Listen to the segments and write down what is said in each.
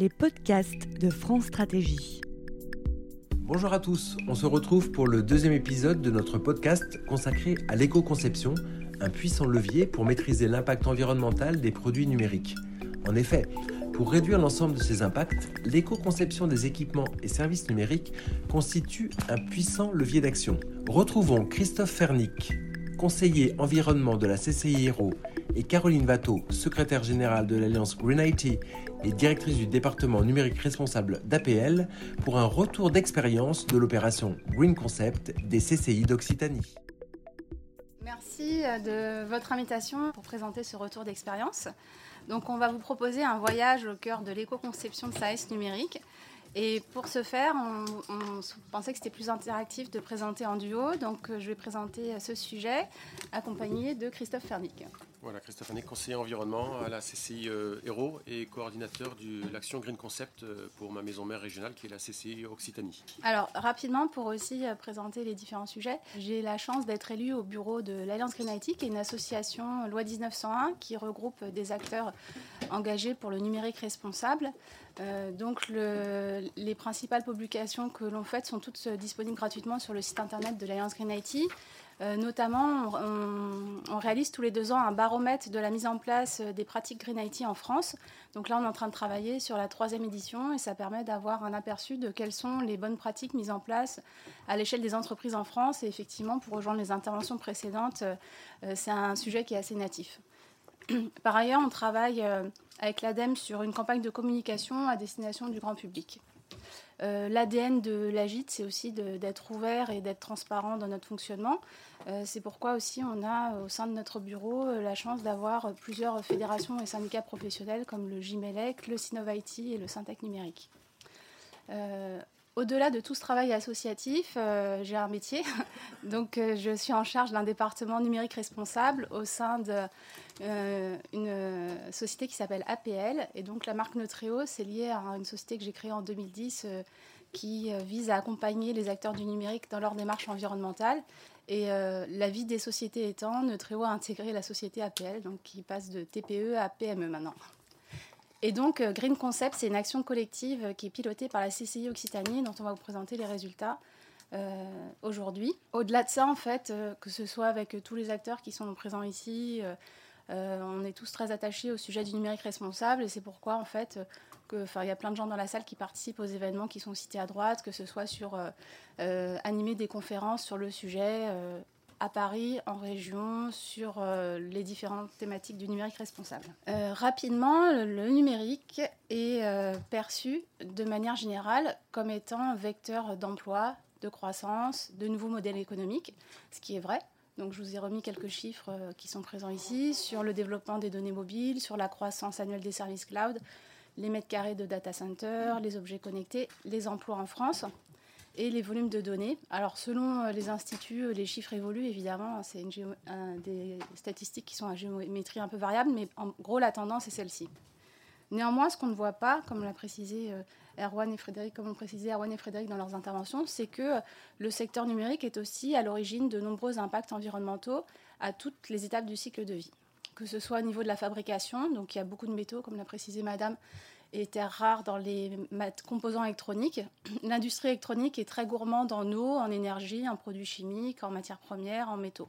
les podcasts de France Stratégie. Bonjour à tous, on se retrouve pour le deuxième épisode de notre podcast consacré à l'éco-conception, un puissant levier pour maîtriser l'impact environnemental des produits numériques. En effet, pour réduire l'ensemble de ces impacts, l'éco-conception des équipements et services numériques constitue un puissant levier d'action. Retrouvons Christophe Fernic, conseiller environnement de la CCI Hero, et Caroline Watteau, secrétaire générale de l'Alliance Green IT et directrice du département numérique responsable d'APL, pour un retour d'expérience de l'opération Green Concept des CCI d'Occitanie. Merci euh, de votre invitation pour présenter ce retour d'expérience. Donc on va vous proposer un voyage au cœur de l'éco-conception de SAES numérique. Et pour ce faire, on, on pensait que c'était plus interactif de présenter en duo. Donc euh, je vais présenter ce sujet accompagné de Christophe Fernic. Voilà, Christophe Annick, conseiller environnement à la CCI euh, et coordinateur de l'action Green Concept euh, pour ma maison mère régionale qui est la CCI Occitanie. Alors, rapidement, pour aussi euh, présenter les différents sujets, j'ai la chance d'être élu au bureau de l'Alliance Green IT, qui est une association loi 1901 qui regroupe des acteurs engagés pour le numérique responsable. donc, le, les principales publications que l'on fait sont toutes disponibles gratuitement sur le site internet de l'Alliance Green IT. Euh, notamment, on, réalise tous les deux ans un baromètre de la mise en place des pratiques Green IT en France. Donc là, on est en train de travailler sur la troisième édition et ça permet d'avoir un aperçu de quelles sont les bonnes pratiques mises en place à l'échelle des entreprises en France. Et effectivement, pour rejoindre les interventions précédentes, euh, c'est un sujet qui est assez natif. Par ailleurs, on travaille euh, avec l'ADEME sur une campagne de communication à destination du grand public. Euh, L'ADN de l'AGIT, c'est aussi d'être ouvert et d'être transparent dans notre fonctionnement. Euh, c'est pourquoi aussi on a au sein de notre bureau euh, la chance d'avoir plusieurs fédérations et syndicats professionnels comme le JMELEC, le Synovit et le Syntec numérique. Au-delà de tout ce travail associatif, j'ai un métier. Donc, je suis en charge d'un département numérique responsable au sein d'une société qui s'appelle APL. Et donc, la marque Neutreo, c'est lié à une société que j'ai créée en 2010 qui vise à accompagner les acteurs du numérique dans leur démarche environnementale. Et la vie des sociétés étant, Neutreo a intégré la société APL, donc qui passe de TPE à PME maintenant. Et donc, euh, Green Concept, c'est une action collective qui est pilotée par la CCI Occitanie, dont on va vous présenter les résultats euh, aujourd'hui. Au-delà de ça, en fait, euh, que ce soit avec tous les acteurs qui sont présents ici, on est tous très attachés au sujet du numérique responsable, et c'est pourquoi, en fait, il y a plein de gens dans la salle qui participent aux événements qui sont cités à droite, que ce soit sur animer des conférences sur le sujet à Paris, en région, sur euh, les différentes thématiques du numérique responsable. Euh, rapidement, le numérique est euh, perçu de manière générale comme étant un vecteur d'emploi, de croissance, de nouveaux modèles économiques, ce qui est vrai. Donc, je vous ai remis quelques chiffres qui sont présents ici sur le développement des données mobiles, sur la croissance annuelle des services cloud, les mètres carrés de data center, les objets connectés, les emplois en France et les volumes de données. Alors selon euh, les instituts, euh, les chiffres évoluent évidemment, c'est des statistiques qui sont à géométrie un peu variable, mais en gros la tendance est celle-ci. Néanmoins, ce qu'on ne voit pas, comme l'a précisé euh, Erwan et Frédéric, comme ont précisé Erwan et Frédéric dans leurs interventions, c'est que le secteur numérique est aussi à l'origine de nombreux impacts environnementaux à toutes les étapes du cycle de vie. Que ce soit au niveau de la fabrication, donc il y a beaucoup de métaux, comme l'a précisé Madame, et terres rares dans les composants électroniques. L'industrie électronique est très gourmande en eau, en énergie, en produits chimiques, en matières premières, en métaux.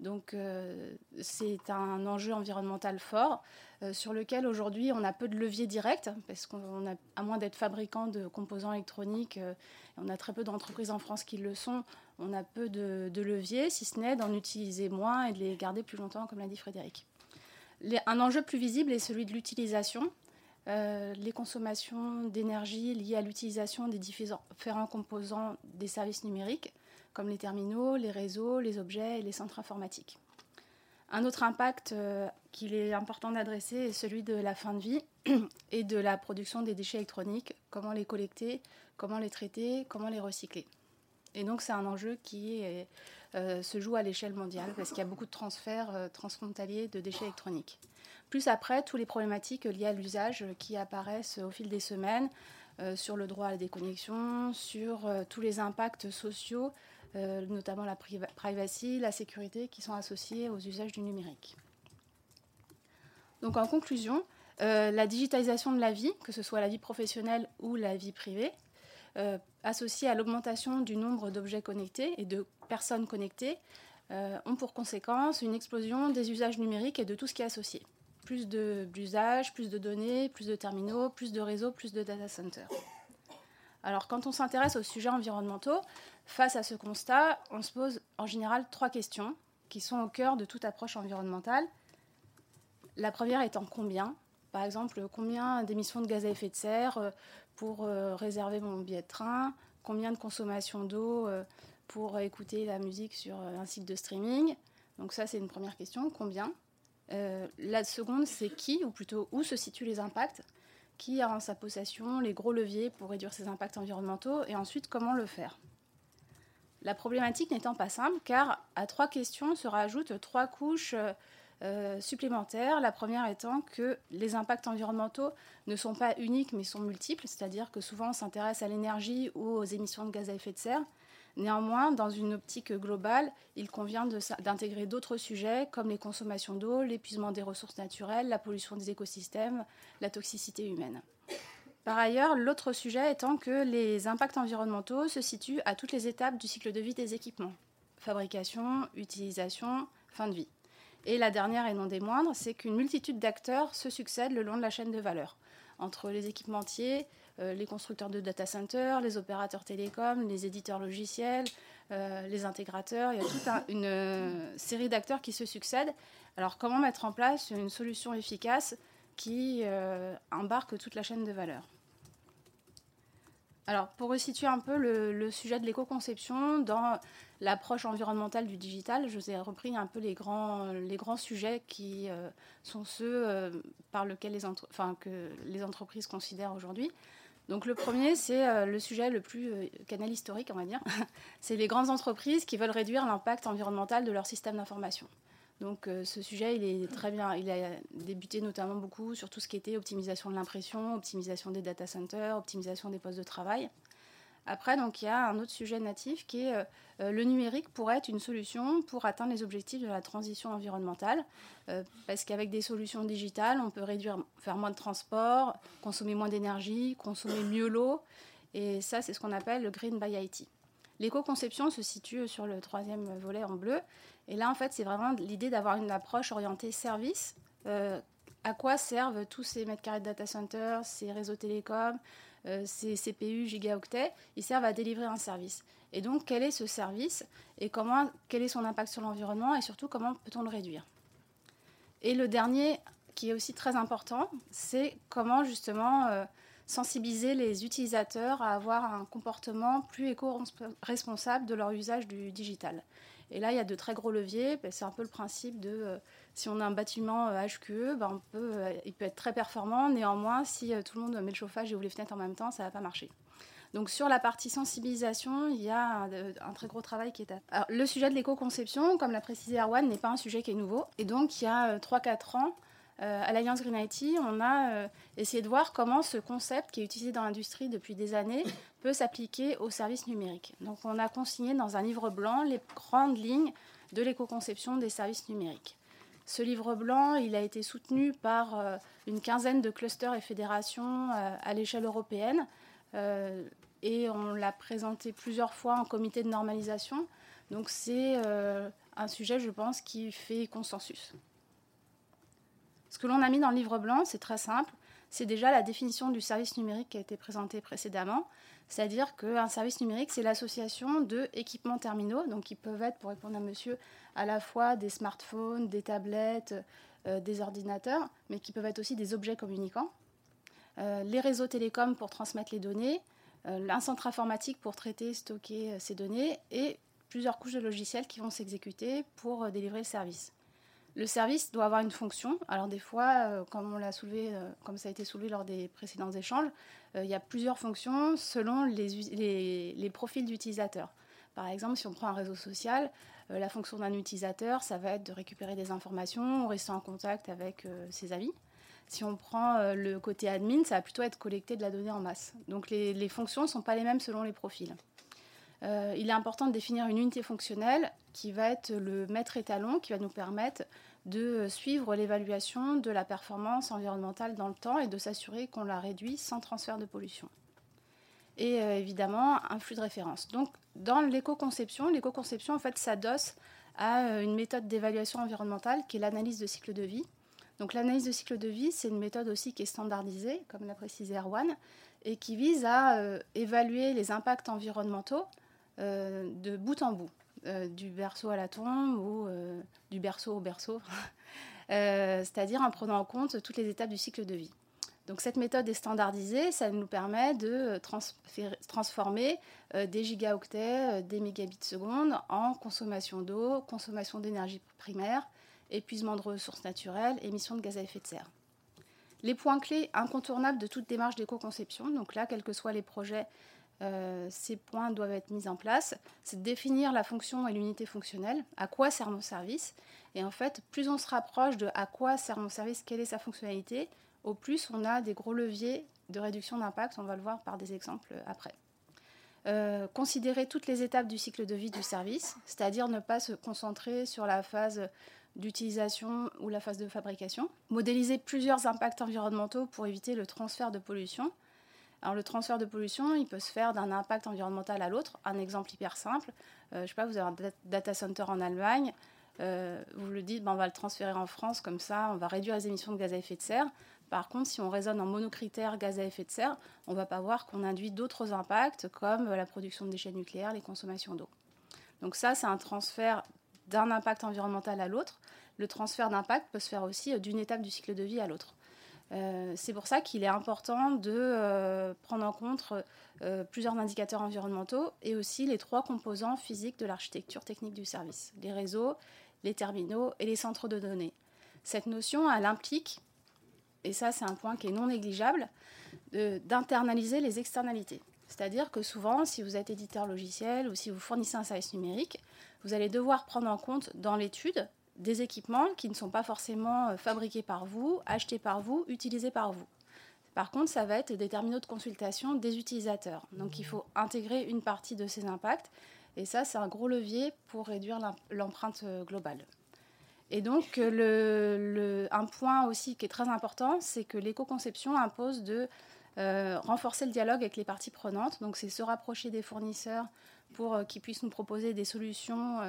Donc euh, c'est un enjeu environnemental fort euh, sur lequel aujourd'hui on a peu de leviers directs parce qu'on a, à moins d'être fabricant de composants électroniques, euh, on a très peu d'entreprises en France qui le sont, on a peu de, leviers, si ce n'est d'en utiliser moins et de les garder plus longtemps, comme l'a dit Frédéric. un enjeu plus visible est celui de l'utilisation. Euh, les consommations d'énergie liées à l'utilisation des différents composants des services numériques, comme les terminaux, les réseaux, les objets et les centres informatiques. Un autre impact euh, qu'il est important d'adresser est celui de la fin de vie et de la production des déchets électroniques, comment les collecter, comment les traiter, comment les recycler. Et donc c'est un enjeu qui euh, se joue à l'échelle mondiale parce qu'il y a beaucoup de transferts transfrontaliers de déchets électroniques. Plus après, toutes les problématiques liées à l'usage qui apparaissent au fil des semaines euh, sur le droit à la déconnexion, sur euh, tous les impacts sociaux, euh, notamment la privacy, la sécurité qui sont associés aux usages du numérique. Donc en conclusion, la digitalisation de la vie, que ce soit la vie professionnelle ou la vie privée, associée à l'augmentation du nombre d'objets connectés et de personnes connectées, ont pour conséquence une explosion des usages numériques et de tout ce qui est associé. Plus d'usages, plus de données, plus de terminaux, plus de réseaux, plus de data centers. Alors quand on s'intéresse aux sujets environnementaux, face à ce constat, on se pose en général trois questions qui sont au cœur de toute approche environnementale. La première étant combien? Par exemple, combien d'émissions de gaz à effet de serre euh, pour euh, réserver mon billet de train? Combien de consommation d'eau euh, pour écouter la musique sur un site de streaming? Donc ça, c'est une première question. Combien? La seconde, c'est qui, ou plutôt où se situent les impacts? Qui a en sa possession les gros leviers pour réduire ses impacts environnementaux? Et ensuite comment le faire? La problématique n'étant pas simple car à trois questions se rajoutent trois couches euh, supplémentaires. La première étant que les impacts environnementaux ne sont pas uniques mais sont multiples, c'est-à-dire que souvent on s'intéresse à l'énergie ou aux émissions de gaz à effet de serre, Néanmoins, dans une optique globale, il convient d'intégrer d'autres sujets comme les consommations d'eau, l'épuisement des ressources naturelles, la pollution des écosystèmes, la toxicité humaine. Par ailleurs, l'autre sujet étant que les impacts environnementaux se situent à toutes les étapes du cycle de vie des équipements. Fabrication, utilisation, fin de vie. Et la dernière et non des moindres, c'est qu'une multitude d'acteurs se succèdent le long de la chaîne de valeur, entre les équipementiers, les constructeurs de data centers, les opérateurs télécoms, les éditeurs logiciels, euh, les intégrateurs. Il y a toute une euh, série d'acteurs qui se succèdent. Alors comment mettre en place une solution efficace qui embarque toute la chaîne de valeur? Alors, pour resituer un peu le, sujet de l'éco-conception dans l'approche environnementale du digital, je vous ai repris un peu les grands, sujets qui sont ceux par lesquels que les entreprises considèrent aujourd'hui. Donc le premier, c'est euh, le sujet le plus euh, canal historique, on va dire. c'est les grandes entreprises qui veulent réduire l'impact environnemental de leur système d'information. Donc euh, ce sujet, il est très bien. Il a débuté notamment beaucoup sur tout ce qui était optimisation de l'impression, optimisation des data centers, optimisation des postes de travail. Après, donc, il y a un autre sujet natif qui est euh, le numérique pourrait être une solution pour atteindre les objectifs de la transition environnementale. Euh, parce qu'avec des solutions digitales, on peut réduire, faire moins de transport, consommer moins d'énergie, consommer mieux l'eau. Et ça, c'est ce qu'on appelle le Green by IT. L'éco-conception se situe sur le troisième volet en bleu. Et là, en fait, c'est vraiment l'idée d'avoir une approche orientée service. Euh, à quoi servent tous ces mètres carrés de data centers, ces réseaux télécoms, ces CPU gigaoctets, ils servent à délivrer un service. Et donc, quel est ce service et comment, quel est son impact sur l'environnement et surtout comment peut-on le réduire? Et le dernier, qui est aussi très important, c'est comment justement euh, sensibiliser les utilisateurs à avoir un comportement plus éco-responsable de leur usage du digital. Et là, il y a de très gros leviers. Ben, c'est un peu le principe de euh, si on a un bâtiment HQE, euh, ben, euh, il peut être très performant. Néanmoins, si tout le monde met le chauffage et ouvre les fenêtres en même temps, ça ne va pas marcher. Donc sur la partie sensibilisation, il y a un, très gros travail qui est à Alors, Le sujet de l'éco-conception, comme l'a précisé Erwan, n'est pas un sujet qui est nouveau. Et donc il y a 3-4 ans, euh, à l'Alliance Green IT, on a euh, essayé de voir comment ce concept qui est utilisé dans l'industrie depuis des années peut s'appliquer aux services numériques. Donc on a consigné dans un livre blanc les grandes lignes de l'éco-conception des services numériques. Ce livre blanc, il a été soutenu par euh, une quinzaine de clusters et fédérations à l'échelle européenne et on l'a présenté plusieurs fois en comité de normalisation. Donc c'est un sujet, je pense, qui fait consensus. Ce que l'on a mis dans le livre blanc, c'est très simple. C'est déjà la définition du service numérique qui a été présentée précédemment. C'est-à-dire qu'un service numérique, c'est l'association de équipements terminaux, donc qui peuvent être, pour répondre à monsieur, à la fois des smartphones, des tablettes, euh, des ordinateurs, mais qui peuvent être aussi des objets communicants. Euh, les réseaux télécoms pour transmettre les données, euh, un centre informatique pour traiter, stocker ces données, et plusieurs couches de logiciels qui vont s'exécuter pour délivrer le service. Le service doit avoir une fonction. Alors des fois, euh, comme on l'a soulevé, euh, comme ça a été soulevé lors des précédents échanges, euh, il y a plusieurs fonctions selon les, profils d'utilisateurs. Par exemple, si on prend un réseau social, la fonction d'un utilisateur, ça va être de récupérer des informations, rester en contact avec ses amis. Si on prend le côté admin, ça va plutôt être collecter de la donnée en masse. Donc les, les fonctions ne sont pas les mêmes selon les profils. Il est important de définir une unité fonctionnelle qui va être le maître étalon, qui va nous permettre de suivre l'évaluation de la performance environnementale dans le temps et de s'assurer qu'on la réduit sans transfert de pollution. Et évidemment, un flux de référence. Donc, dans l'éco-conception, l'éco-conception en fait s'adosse à une méthode d'évaluation environnementale qui est l'analyse de cycle de vie. Donc l'analyse de cycle de vie, c'est une méthode aussi qui est standardisée, comme l'a précisé Erwan, et qui vise à euh, évaluer les impacts environnementaux euh, de bout en bout, euh, du berceau à la tombe ou du berceau au berceau, c'est-à-dire en prenant en compte toutes les étapes du cycle de vie. Donc cette méthode est standardisée, ça nous permet de transformer des gigaoctets, des mégabits secondes en consommation d'eau, consommation d'énergie primaire, épuisement de ressources naturelles, émissions de gaz à effet de serre. Les points clés incontournables de toute démarche d'éco-conception, donc là, quels que soient les projets, euh, ces points doivent être mis en place. C'est définir la fonction et l'unité fonctionnelle, à quoi sert mon service. Et en fait, plus on se rapproche de à quoi sert mon service, quelle est sa fonctionnalité, au plus on a des gros leviers de réduction d'impact. On va le voir par des exemples après. Euh, considérer toutes les étapes du cycle de vie du service, c'est-à-dire ne pas se concentrer sur la phase d'utilisation ou la phase de fabrication. Modéliser plusieurs impacts environnementaux pour éviter le transfert de pollution. Alors le transfert de pollution, il peut se faire d'un impact environnemental à l'autre. Un exemple hyper simple, euh, je sais pas, vous avez un data center en Allemagne, euh, vous le dites, ben, on va le transférer en France, comme ça on va réduire les émissions de gaz à effet de serre. Par contre, si on raisonne en monocritère gaz à effet de serre, on ne va pas voir qu'on induit d'autres impacts comme la production de déchets nucléaires, les consommations d'eau. Donc ça, c'est un transfert d'un impact environnemental à l'autre. Le transfert d'impact peut se faire aussi euh, d'une étape du cycle de vie à l'autre. Euh, c'est pour ça qu'il est important de euh, prendre en compte plusieurs indicateurs environnementaux et aussi les trois composants physiques de l'architecture technique du service, les réseaux, les terminaux et les centres de données. Cette notion, elle implique, et ça c'est un point qui est non négligeable, d'internaliser les externalités. C'est-à-dire que souvent, si vous êtes éditeur logiciel ou si vous fournissez un service numérique, vous allez devoir prendre en compte dans l'étude des équipements qui ne sont pas forcément euh, fabriqués par vous, achetés par vous, utilisés par vous. Par contre, ça va être des terminaux de consultation des utilisateurs. Donc il faut intégrer une partie de ces impacts. Et ça, c'est un gros levier pour réduire l'empreinte euh, globale. Et donc, euh, un point aussi qui est très important, c'est que l'éco-conception impose de renforcer le dialogue avec les parties prenantes. Donc, c'est se rapprocher des fournisseurs pour qu'ils puissent nous proposer des solutions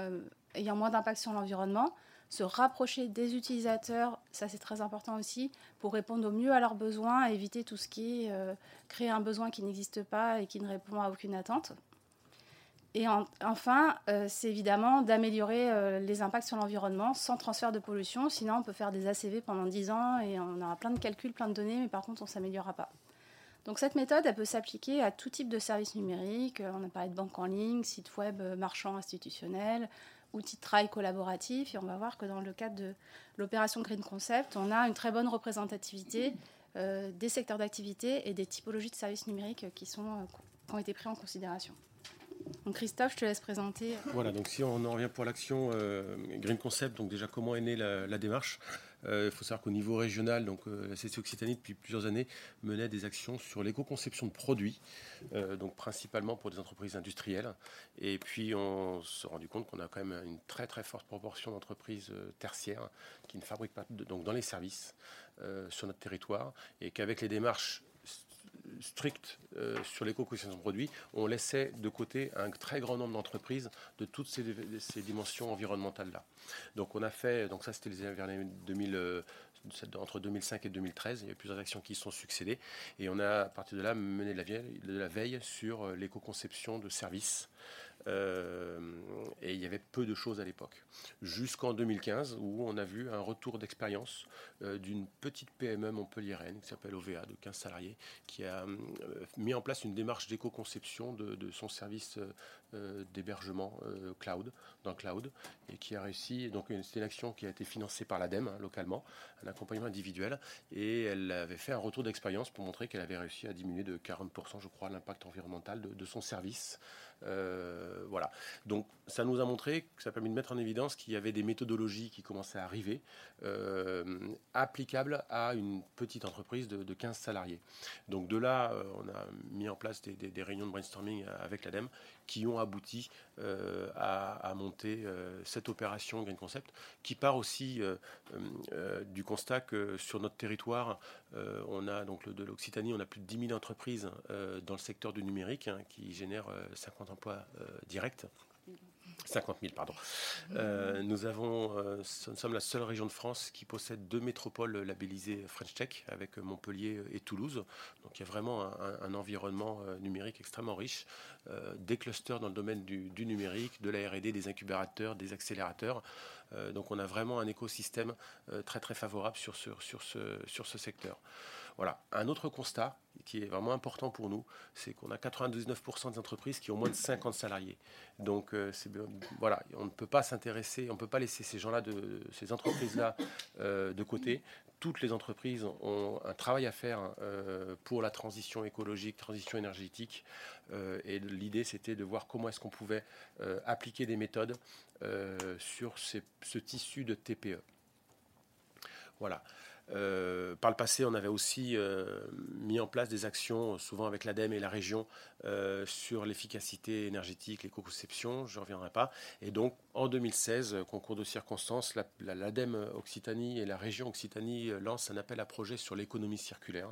ayant moins d'impact sur l'environnement, se rapprocher des utilisateurs, ça c'est très important aussi, pour répondre au mieux à leurs besoins, éviter tout ce qui est euh, créer un besoin qui n'existe pas et qui ne répond à aucune attente. Et enfin, euh, c'est évidemment d'améliorer euh, les impacts sur l'environnement sans transfert de pollution, sinon on peut faire des ACV pendant 10 ans et on aura plein de calculs, plein de données, mais par contre on ne s'améliorera pas. Donc cette méthode, elle peut s'appliquer à tout type de services numériques. On a parlé de banque en ligne, site web marchand institutionnel, outils de travail collaboratif. Et on va voir que dans le cadre de l'opération Green Concept, on a une très bonne représentativité euh, des secteurs d'activité et des typologies de services numériques qui, sont, euh, ont été pris en considération. Donc Christophe, je te laisse présenter. Voilà, donc si on en revient pour l'action euh, Green Concept, donc déjà comment est née la démarche? Il faut savoir qu'au niveau régional, donc, euh, la CC Occitanie, depuis plusieurs années, menait des actions sur l'éco-conception de produits, euh, donc principalement pour des entreprises industrielles. Et puis, on s'est rendu compte qu'on a quand même une très très forte proportion d'entreprises tertiaires qui ne fabriquent pas donc, dans les services sur notre territoire et qu'avec les démarches strict euh, sur l'éco-conception de produits, on laissait de côté un très grand nombre d'entreprises de toutes ces, dimensions environnementales-là. Donc on a fait, donc ça c'était les années 2000, euh, entre 2005 et 2013, il y a plusieurs actions qui sont succédées, et on a à partir de là mené de la veille, de la veille sur euh, l'éco-conception de services. Euh, et il y avait peu de choses à l'époque. Jusqu'en 2015, où on a vu un retour d'expérience euh, d'une petite PME montpelliéraine qui s'appelle OVA, de 15 salariés, qui a euh, mis en place une démarche d'éco-conception de, son service d'hébergement cloud, dans cloud, et qui a réussi. Donc, c'était une action qui a été financée par l'ADEME, hein, localement, un accompagnement individuel, et elle avait fait un retour d'expérience pour montrer qu'elle avait réussi à diminuer de 40%, je crois, l'impact environnemental de son service. Euh, voilà. Donc ça nous a montré que ça a permis de mettre en évidence qu'il y avait des méthodologies qui commençaient à arriver, euh, applicables à une petite entreprise de, 15 salariés. Donc de là, euh, on a mis en place des, réunions de brainstorming avec l'ADEME qui ont abouti à, monter cette opération Green Concept, qui part aussi du constat que sur notre territoire, on a donc de l'Occitanie, on a plus de 10 000 entreprises dans le secteur du numérique hein, qui génèrent 50 emplois directs. 50 000, pardon. Euh, nous, avons, euh, nous sommes la seule région de France qui possède deux métropoles labellisées French Tech, avec Montpellier et Toulouse. Donc il y a vraiment un, environnement euh, numérique extrêmement riche, des clusters dans le domaine du, numérique, de la RD, des incubateurs, des accélérateurs. donc on a vraiment un écosystème très très favorable sur ce, sur ce, sur ce secteur. Voilà. Un autre constat qui est vraiment important pour nous, c'est qu'on a 99% des entreprises qui ont moins de 50 salariés. Donc, euh, voilà, on ne peut pas s'intéresser, on ne peut pas laisser ces gens-là, ces entreprises-là euh, de côté. Toutes les entreprises ont un travail à faire euh, pour la transition écologique, transition énergétique. et l'idée, c'était de voir comment est-ce qu'on pouvait appliquer des méthodes sur ce tissu de TPE. Voilà. Euh, par le passé, on avait aussi euh, mis en place des actions, souvent avec l'ADEME et la région, euh, sur l'efficacité énergétique, l'éco-conception, je ne reviendrai pas. Et donc, en 2016, concours de circonstances, l'ADEME Occitanie et la région Occitanie lancent un appel à projet sur l'économie circulaire.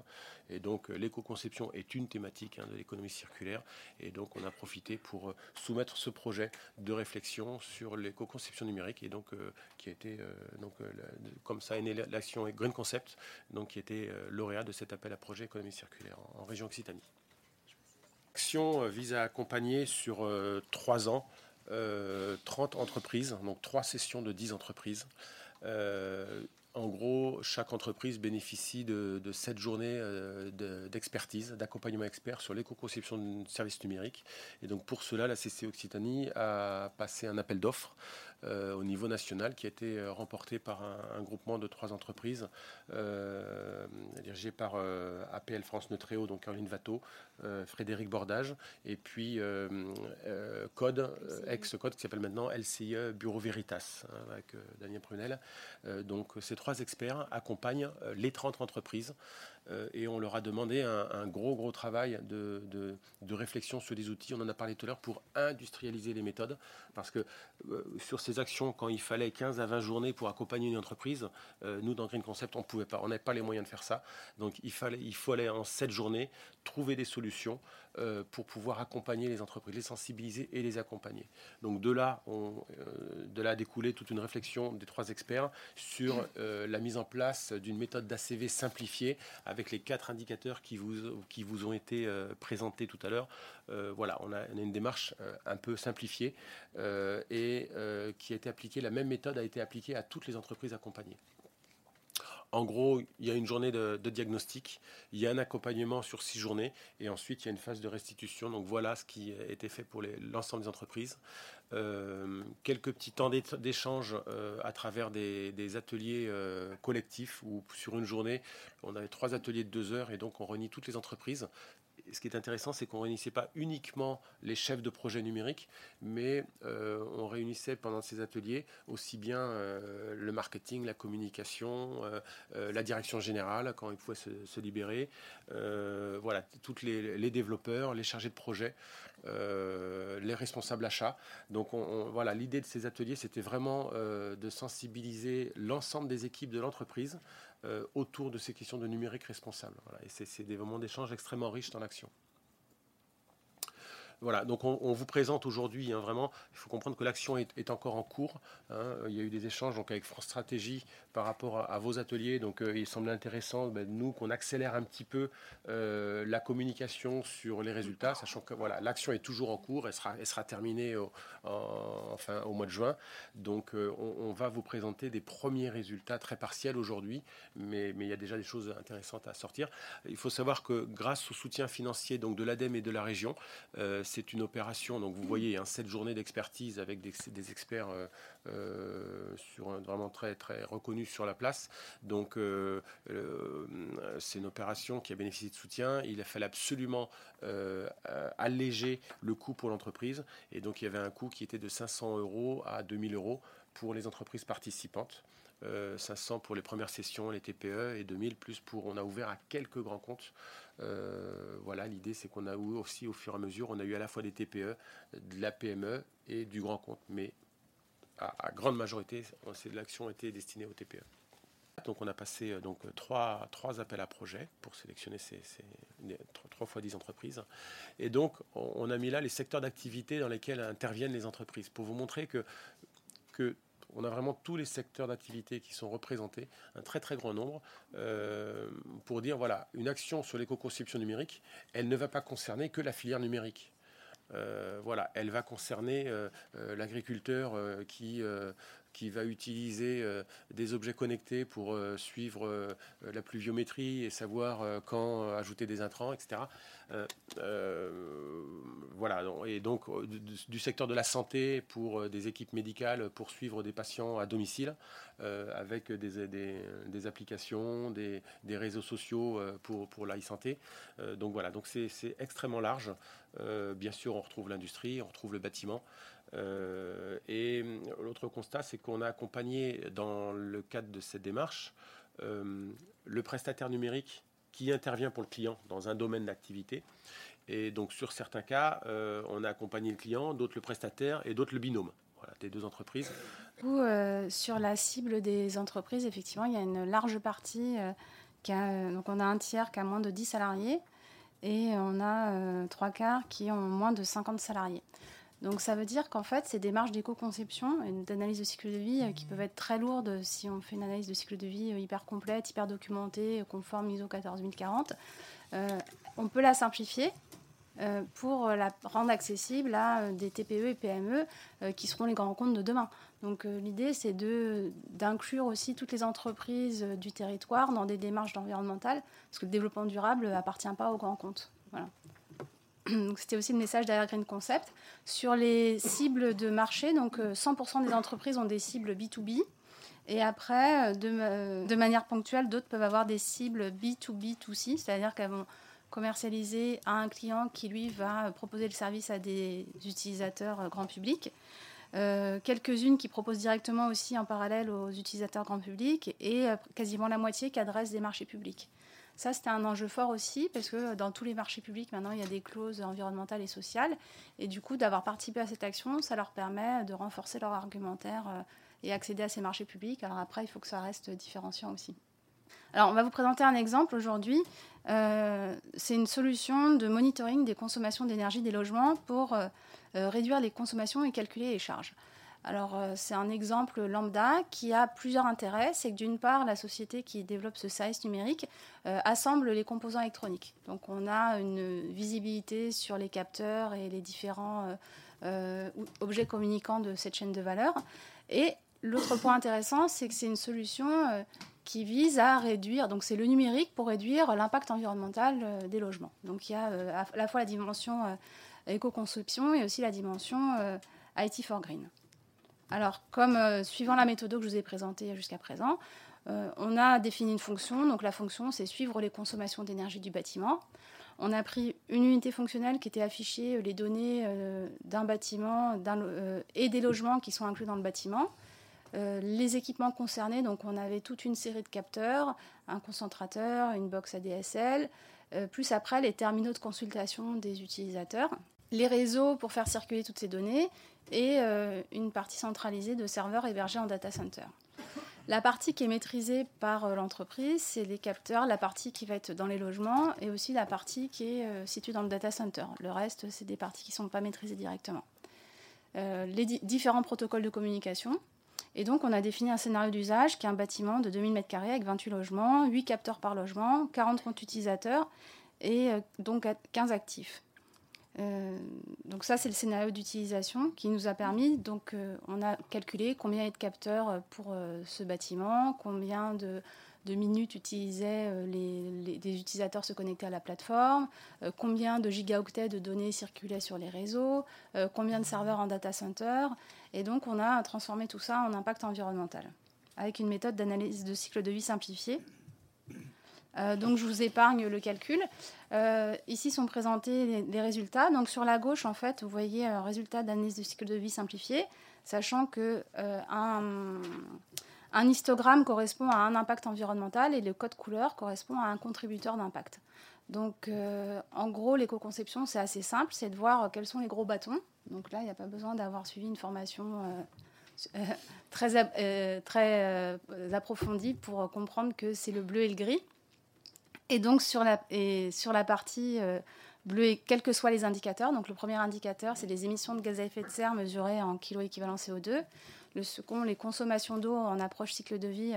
Et donc, l'éco-conception est une thématique hein, de l'économie circulaire. Et donc, on a profité pour soumettre ce projet de réflexion sur l'éco-conception numérique, et donc, qui a été, donc, comme ça née l'action Green Donc, qui était euh, lauréat de cet appel à projet économie circulaire en, région Occitanie. L'action euh, vise à accompagner sur euh, trois ans 30 entreprises, donc trois sessions de 10 entreprises. En gros, chaque entreprise bénéficie de, de 7 journées d'expertise, d'accompagnement expert sur l'éco-conception de services numériques. Et donc pour cela, la CC Occitanie a passé un appel d'offres euh, au niveau national qui a été euh, remporté par un, groupement de trois entreprises euh, dirigé par APL France Neutréo, donc Caroline Vato, Frédéric Bordage et puis Code, ex-Code qui s'appelle maintenant LCIE Bureau Veritas hein, avec Daniel Prunel. donc ces trois experts accompagnent les 30 entreprises et on leur a demandé un, gros, gros travail de, réflexion sur les outils. On en a parlé tout à l'heure pour industrialiser les méthodes. Parce que euh, sur ces actions, quand il fallait 15 à 20 journées pour accompagner une entreprise, euh, nous, dans Green Concept, on ne pouvait pas. On n'avait pas les moyens de faire ça. Donc il, fallait, il aller en 7 journées, trouver des solutions pour pouvoir accompagner les entreprises, les sensibiliser et les accompagner. Donc de là, là a découlé toute une réflexion des trois experts sur la mise en place d'une méthode d'ACV simplifiée avec les quatre indicateurs qui vous, ont été euh, présentés tout à l'heure. Euh, voilà, on a, une démarche euh, un peu simplifiée et qui a été appliquée. La même méthode a été appliquée à toutes les entreprises accompagnées. En gros, il y a une journée de, diagnostic, il y a un accompagnement sur six journées, et ensuite il y a une phase de restitution. Donc voilà ce qui a été fait pour l'ensemble des entreprises. Euh, quelques petits temps d'échange euh, à travers des, ateliers euh, collectifs où sur une journée, on avait trois ateliers de deux heures et donc on réunit toutes les entreprises ce qui est intéressant, c'est qu'on réunissait pas uniquement les chefs de projet numériques, mais euh, on réunissait pendant ces ateliers aussi bien euh, le marketing, la communication, euh, la direction générale quand ils pouvaient se, libérer, voilà, tous les, les, développeurs, les chargés de projet, les responsables achats. Donc voilà, l'idée de ces ateliers, c'était vraiment de sensibiliser l'ensemble des équipes de l'entreprise euh, autour de ces questions de numérique responsable. Et c'est des moments d'échange extrêmement riches dans l'action. Voilà, donc on, vous présente aujourd'hui, hein, vraiment, il faut comprendre que l'action est, encore en cours. Hein. il y a eu des échanges donc, avec France Stratégie par rapport à, vos ateliers. Donc euh, il semble intéressant, ben, nous, qu'on accélère un petit peu euh, la communication sur les résultats, sachant que voilà, l'action est toujours en cours, elle sera, terminée au, enfin, au mois de juin. Donc euh, on, va vous présenter des premiers résultats très partiels aujourd'hui, mais, mais il y a déjà des choses intéressantes à sortir. Il faut savoir que grâce au soutien financier donc, de l'ADEME et de la région, c'est une opération, donc vous voyez, hein, sept journées d'expertise avec des, experts euh, euh, sur vraiment très, très reconnus sur la place. Donc euh, c'est une opération qui a bénéficié de soutien. Il a fallu absolument alléger le coût pour l'entreprise. Et donc il y avait un coût qui était de 500 euros à 2000 euros pour les entreprises participantes. 500 pour les premières sessions, les TPE, et 2000 plus pour. On a ouvert à quelques grands comptes. Voilà, l'idée c'est qu'on a eu aussi au fur et à mesure, on a eu à la fois des TPE, de la PME et du grand compte, mais à, grande majorité, l'action était destinée aux TPE. Donc on a passé euh, donc trois, appels à projets pour sélectionner ces, trois fois dix entreprises. Et donc on a mis là les secteurs d'activité dans lesquels interviennent les entreprises pour vous montrer que on a vraiment tous les secteurs d'activité qui sont représentés, un très très grand nombre, euh, pour dire voilà, une action sur l'éco-conception numérique, elle ne va pas concerner que la filière numérique. Euh, voilà, elle va concerner l'agriculteur qui qui va utiliser euh, des objets connectés pour euh, suivre euh, la pluviométrie et savoir quand ajouter des intrants, etc. voilà, et donc du, secteur de la santé pour des équipes médicales pour suivre des patients à domicile avec des, applications, des, réseaux sociaux pour, pour l'e-santé. donc voilà, donc c'est extrêmement large. bien sûr, on retrouve l'industrie, on retrouve le bâtiment. Euh, et l'autre constat, c'est qu'on a accompagné dans le cadre de cette démarche euh, le prestataire numérique qui intervient pour le client dans un domaine d'activité. Et donc sur certains cas, euh, on a accompagné le client, d'autres le prestataire et d'autres le binôme. Voilà, des deux entreprises. sur la cible des entreprises, effectivement, il y a une large partie qui donc on a un tiers qui a moins de 10 salariés et on a trois quarts qui ont moins de 50 salariés. Donc ça veut dire qu'en fait, ces démarches d'éco-conception et d'analyse de cycle de vie euh, qui peuvent être très lourdes si on fait une analyse de cycle de vie euh, hyper complète, hyper documentée, conforme ISO 14040, euh, on peut la simplifier pour la rendre accessible à des TPE et PME qui seront les grands comptes de demain. Donc l'idée, c'est d'inclure aussi toutes les entreprises du territoire dans des démarches environnementales, parce que le développement durable n'appartient pas aux grands comptes. Voilà. c'était aussi le message derrière Green Concept. Sur les cibles de marché, donc 100% euh, des entreprises ont des cibles B2B. Et après, euh, de, de manière ponctuelle, d'autres peuvent avoir des cibles B2B2C, c'est-à-dire qu'elles vont commercialiser à un client qui, lui, va proposer le service à des utilisateurs euh, grand public. quelques-unes qui proposent directement aussi en parallèle aux utilisateurs grand public et quasiment la moitié qui adressent des marchés publics. Ça, c'était un enjeu fort aussi, parce que dans tous les marchés publics, maintenant, il y a des clauses environnementales et sociales. Et du coup, d'avoir participé à cette action, ça leur permet de renforcer leur argumentaire euh, et accéder à ces marchés publics. Alors après, il faut que ça reste différenciant aussi. Alors, on va vous présenter un exemple aujourd'hui. Euh, c'est une solution de monitoring des consommations d'énergie des logements pour euh, réduire les consommations et calculer les charges. Alors, euh, c'est un exemple lambda qui a plusieurs intérêts. C'est que d'une part, la société qui développe ce service numérique euh, assemble les composants électroniques. Donc, on a une visibilité sur les capteurs et les différents euh, objets communicants de cette chaîne de valeur. Et l'autre point intéressant, c'est que c'est une solution qui vise à réduire, donc c'est le numérique pour réduire l'impact environnemental des logements. Donc, il y a à la fois la dimension éco-conception et aussi la dimension IT for Green. Alors, comme euh, suivant la méthode que je vous ai présentée jusqu'à présent, euh, on a défini une fonction. Donc, la fonction, c'est suivre les consommations d'énergie du bâtiment. On a pris une unité fonctionnelle qui était affichée euh, les données d'un bâtiment et des logements qui sont inclus dans le bâtiment. les équipements concernés, donc on avait toute une série de capteurs, un concentrateur, une box ADSL, plus après les terminaux de consultation des utilisateurs, les réseaux pour faire circuler toutes ces données et euh, une partie centralisée de serveurs hébergés en data center. La partie qui est maîtrisée par euh, l'entreprise, c'est les capteurs, la partie qui va être dans les logements et aussi la partie qui est euh, située dans le data center. Le reste, c'est des parties qui ne sont pas maîtrisées directement. les différents protocoles de communication. Et donc, on a défini un scénario d'usage qui est un bâtiment de 2000 m2 avec 28 logements, 8 capteurs par logement, 40 comptes utilisateurs et donc 15 actifs. Euh, donc ça, c'est le scénario d'utilisation qui nous a permis, donc euh, on a calculé combien il y a de capteurs euh, pour ce bâtiment, combien de, minutes utilisaient les, des utilisateurs se connecter à la plateforme, combien de gigaoctets de données circulaient sur les réseaux, combien de serveurs en data center. Et donc on a transformé tout ça en impact environnemental avec une méthode d'analyse de cycle de vie simplifiée euh, donc je vous épargne le calcul. Euh, ici sont présentés les, résultats. Donc sur la gauche, en fait, vous voyez un résultat d'analyse de cycle de vie simplifié. sachant que un, un histogramme correspond à un impact environnemental et le code couleur correspond à un contributeur d'impact. Donc, en gros, l'éco-conception, c'est assez simple, c'est de voir quels sont les gros bâtons. Donc là, il n'y a pas besoin d'avoir suivi une formation très, très approfondie pour comprendre que c'est le bleu et le gris. Et donc, sur la, partie euh, bleue, quels que soient les indicateurs, donc le premier indicateur, c'est les émissions de gaz à effet de serre mesurées en kilo équivalent CO2. Le second, les consommations d'eau en approche cycle de vie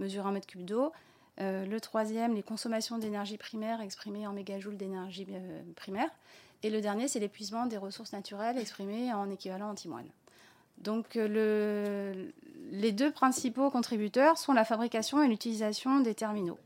mesurées en mètre cube d'eau. Euh, le troisième, les consommations d'énergie primaire exprimées en mégajoules d'énergie euh, primaire. Et le dernier, c'est l'épuisement des ressources naturelles exprimées en équivalent antimoine. Donc le, les deux principaux contributeurs sont la fabrication et l'utilisation des terminaux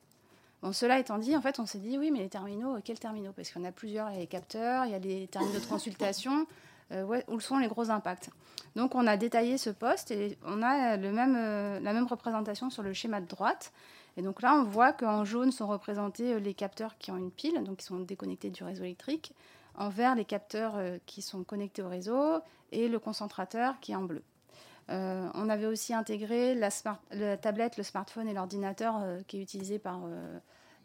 cela étant dit, en fait, on s'est dit, oui, mais les terminaux, euh, quels terminaux? Parce qu'il y en a plusieurs, il y a les capteurs, il y a les terminaux de consultation, euh, où sont les gros impacts? Donc, on a détaillé ce poste et on a le même, euh, la même représentation sur le schéma de droite. Et donc là, on voit qu'en jaune sont représentés les capteurs qui ont une pile, donc qui sont déconnectés du réseau électrique. En vert, les capteurs qui sont connectés au réseau et le concentrateur qui est en bleu. on avait aussi intégré la, la, tablette, le smartphone et l'ordinateur qui est utilisé par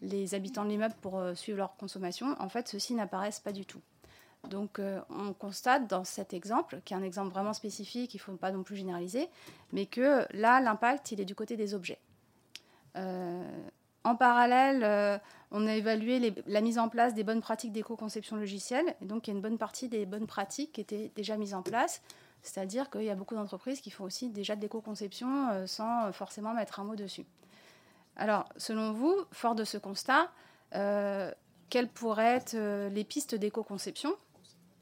les habitants de l'immeuble pour euh, suivre leur consommation, en fait, ceux-ci n'apparaissent pas du tout. Donc, euh, on constate dans cet exemple, qui est un exemple vraiment spécifique, il ne faut pas non plus généraliser, mais que là, l'impact, il est du côté des objets. Euh, en parallèle, on a évalué la mise en place des bonnes pratiques d'éco-conception logicielle. Et donc, il y a une bonne partie des bonnes pratiques qui étaient déjà mises en place. C'est-à-dire qu'il y a beaucoup d'entreprises qui font aussi déjà de l'éco-conception sans forcément mettre un mot dessus. Alors, selon vous, fort de ce constat, euh, quelles pourraient être euh, les pistes d'éco-conception?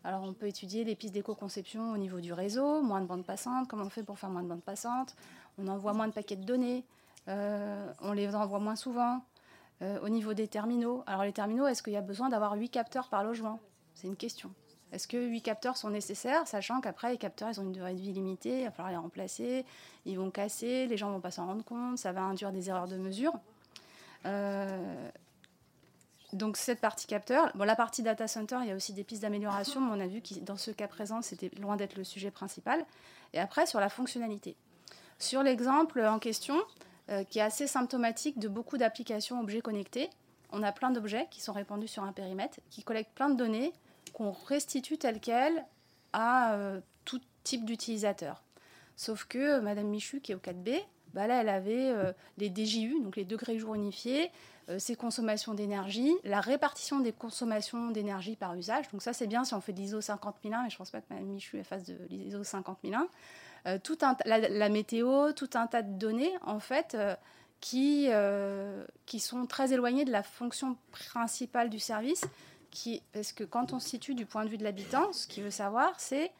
Alors, on peut étudier les pistes d'éco-conception au niveau du réseau, moins de bandes passantes, comment on fait pour faire moins de bandes passantes, on envoie moins de paquets de données, euh, on les envoie moins souvent. au niveau des terminaux, alors les terminaux, est-ce qu'il y a besoin d'avoir 8 capteurs par logement? C'est une question. Est-ce que 8 capteurs sont nécessaires, sachant qu'après, les capteurs, ils ont une durée de vie limitée, il va falloir les remplacer, ils vont casser, les gens ne vont pas s'en rendre compte, ça va induire des erreurs de mesure. Euh, donc cette partie capteur, bon, la partie data center, il y a aussi des pistes d'amélioration, mais on a vu que dans ce cas présent, c'était loin d'être le sujet principal. Et après, sur la fonctionnalité. Sur l'exemple en question, euh, qui est assez symptomatique de beaucoup d'applications objets connectés, on a plein d'objets qui sont répandus sur un périmètre, qui collectent plein de données, qu'on restitue telle qu'elle à euh, tout type d'utilisateur. Sauf que euh, Madame Michu, qui est au 4B, bah là, elle avait euh, les DJU, donc les degrés jour unifiés, ses consommations d'énergie, la répartition des consommations d'énergie par usage. Donc ça, c'est bien si on fait de l'ISO 50001, mais je ne pense pas que Madame Michu fasse de l'ISO 50001. tout la, météo, tout un tas de données, en fait, qui, qui sont très éloignées de la fonction principale du service, parce que quand on se situe du point de vue de l'habitant, ce qu'il veut savoir, c'est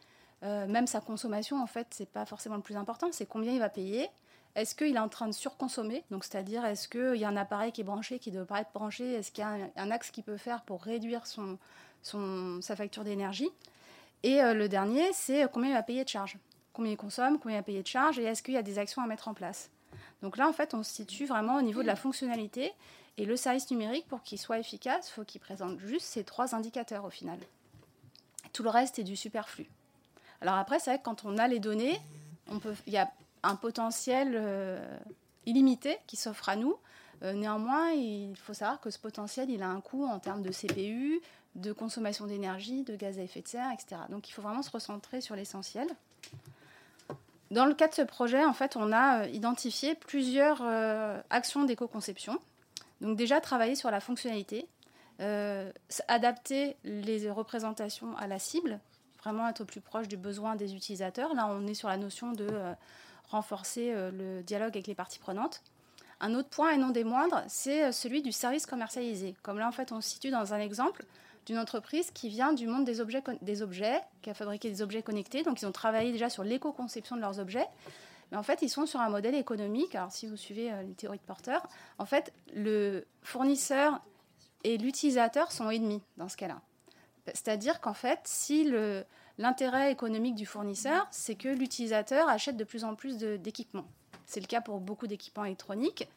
euh, même sa consommation, en fait, c'est pas forcément le plus important, c'est combien il va payer. Est-ce qu'il est en train de surconsommer? Donc, c'est-à-dire, est-ce qu'il y a un appareil qui est branché, qui ne devrait pas être branché? Est-ce qu'il y a un, axe qu'il peut faire pour réduire son, sa facture d'énergie? Et euh, le dernier, c'est combien il va payer de charge. Combien il consomme, combien il va payer de charge, et est-ce qu'il y a des actions à mettre en place? Donc là, en fait, on se situe vraiment au niveau de la fonctionnalité et le service numérique, pour qu'il soit efficace, il faut qu'il présente juste ces trois indicateurs au final. Tout le reste est du superflu. Alors après, c'est vrai que quand on a les données, il y a un potentiel euh, illimité qui s'offre à nous. Euh, néanmoins, il faut savoir que ce potentiel, il a un coût en termes de CPU, de consommation d'énergie, de gaz à effet de serre, etc. Donc il faut vraiment se recentrer sur l'essentiel. Dans le cas de ce projet, en fait, on a euh, identifié plusieurs actions d'éco-conception donc déjà travailler sur la fonctionnalité, euh, adapter les représentations à la cible, vraiment être au plus proche du besoin des utilisateurs. Là, on est sur la notion de euh, renforcer euh, le dialogue avec les parties prenantes. Un autre point, et non des moindres, c'est celui du service commercialisé. Comme là, en fait, on se situe dans un exemple d'une entreprise qui vient du monde des objets, des objets, qui a fabriqué des objets connectés. Donc, ils ont travaillé déjà sur l'éco-conception de leurs objets. Mais en fait, ils sont sur un modèle économique. Alors, si vous suivez euh, les théories de Porter, en fait, le fournisseur et l'utilisateur sont ennemis dans ce cas-là. C'est-à-dire qu'en fait, si l'intérêt économique du fournisseur, c'est que l'utilisateur achète de plus en plus d'équipements. C'est le cas pour beaucoup d'équipements électroniques.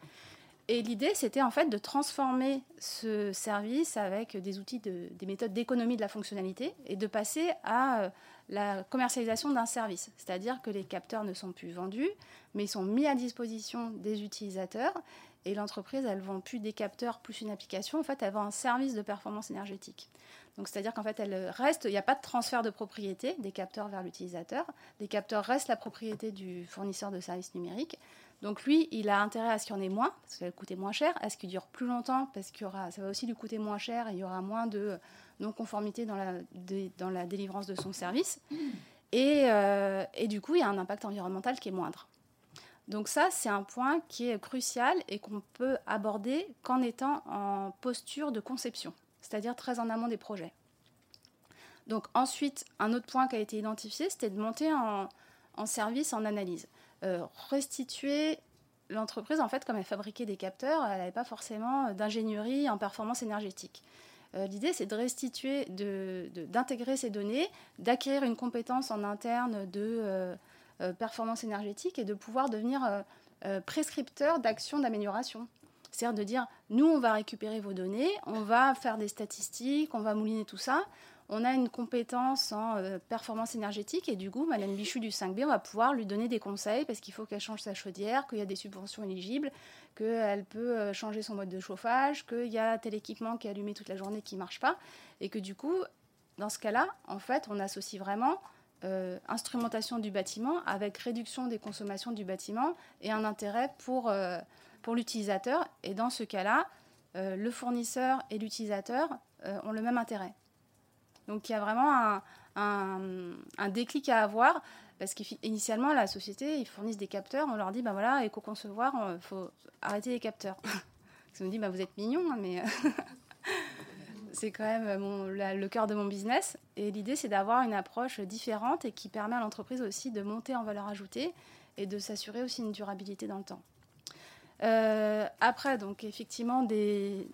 Et l'idée, c'était en fait de transformer ce service avec des outils, des méthodes d'économie de la fonctionnalité et de passer à la commercialisation d'un service. C'est-à-dire que les capteurs ne sont plus vendus, mais ils sont mis à disposition des utilisateurs. Et l'entreprise, elle ne vend plus des capteurs plus une application. En fait, elle vend un service de performance énergétique. Donc, c'est-à-dire qu'en fait, elle reste, il n'y a pas de transfert de propriété des capteurs vers l'utilisateur. Les capteurs restent la propriété du fournisseur de services numériques. Donc, lui, il a intérêt à ce qu'il y en ait moins, parce qu'il va coûter moins cher, à ce qu'il dure plus longtemps, parce que ça va aussi lui coûter moins cher et il y aura moins de non-conformité dans la, dans la délivrance de son service. Et, euh, et, du coup, il y a un impact environnemental qui est moindre. Donc ça, c'est un point qui est crucial et qu'on peut aborder qu'en étant en posture de conception, c'est-à-dire très en amont des projets. Donc ensuite, un autre point qui a été identifié, c'était de monter en, en service, en analyse. Euh, restituer l'entreprise, en fait, comme elle fabriquait des capteurs, elle n'avait pas forcément d'ingénierie en performance énergétique. Euh, l'idée, c'est de restituer, d'intégrer ces données, d'acquérir une compétence en interne de euh, performance énergétique et de pouvoir devenir prescripteur d'actions d'amélioration. C'est-à-dire de dire, nous, on va récupérer vos données, on va faire des statistiques, on va mouliner tout ça, on a une compétence en euh, performance énergétique et du coup, Madame Bichu du 5B, on va pouvoir lui donner des conseils parce qu'il faut qu'elle change sa chaudière, qu'il y a des subventions éligibles, qu'elle peut euh, changer son mode de chauffage, qu'il y a tel équipement qui est allumé toute la journée qui ne marche pas et que du coup, dans ce cas-là, en fait, on associe vraiment euh, instrumentation du bâtiment avec réduction des consommations du bâtiment et un intérêt pour, pour l'utilisateur. Et dans ce cas-là, le fournisseur et l'utilisateur ont le même intérêt. Donc il y a vraiment un, déclic à avoir parce qu'initialement, la société, ils fournissent des capteurs. On leur dit, ben voilà, éco-concevoir, il faut arrêter les capteurs. Ils me dit, bah, vous êtes mignon, hein, mais c'est quand même le cœur de mon business. Et l'idée, c'est d'avoir une approche différente et qui permet à l'entreprise aussi de monter en valeur ajoutée et de s'assurer aussi une durabilité dans le temps. Euh, après, donc effectivement, des,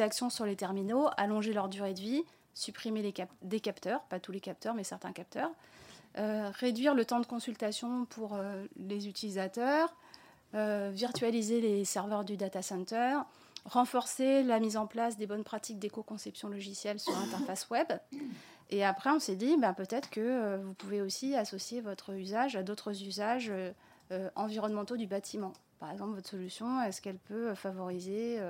actions sur les terminaux, allonger leur durée de vie, supprimer des capteurs, pas tous les capteurs, mais certains capteurs, euh, réduire le temps de consultation pour euh, les utilisateurs, euh, virtualiser les serveurs du data center, renforcer la mise en place des bonnes pratiques d'éco-conception logicielle sur l'interface web. Et après, on s'est dit, ben, peut-être que vous pouvez aussi associer votre usage à d'autres usages environnementaux du bâtiment. Par exemple, votre solution, est-ce qu'elle peut favoriser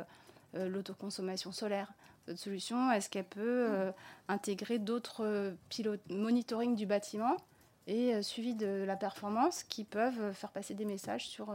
l'autoconsommation solaire? Votre solution Est-ce qu'elle peut euh, intégrer d'autres euh, pilotes monitoring du bâtiment et euh, suivi de la performance qui peuvent faire passer des messages sur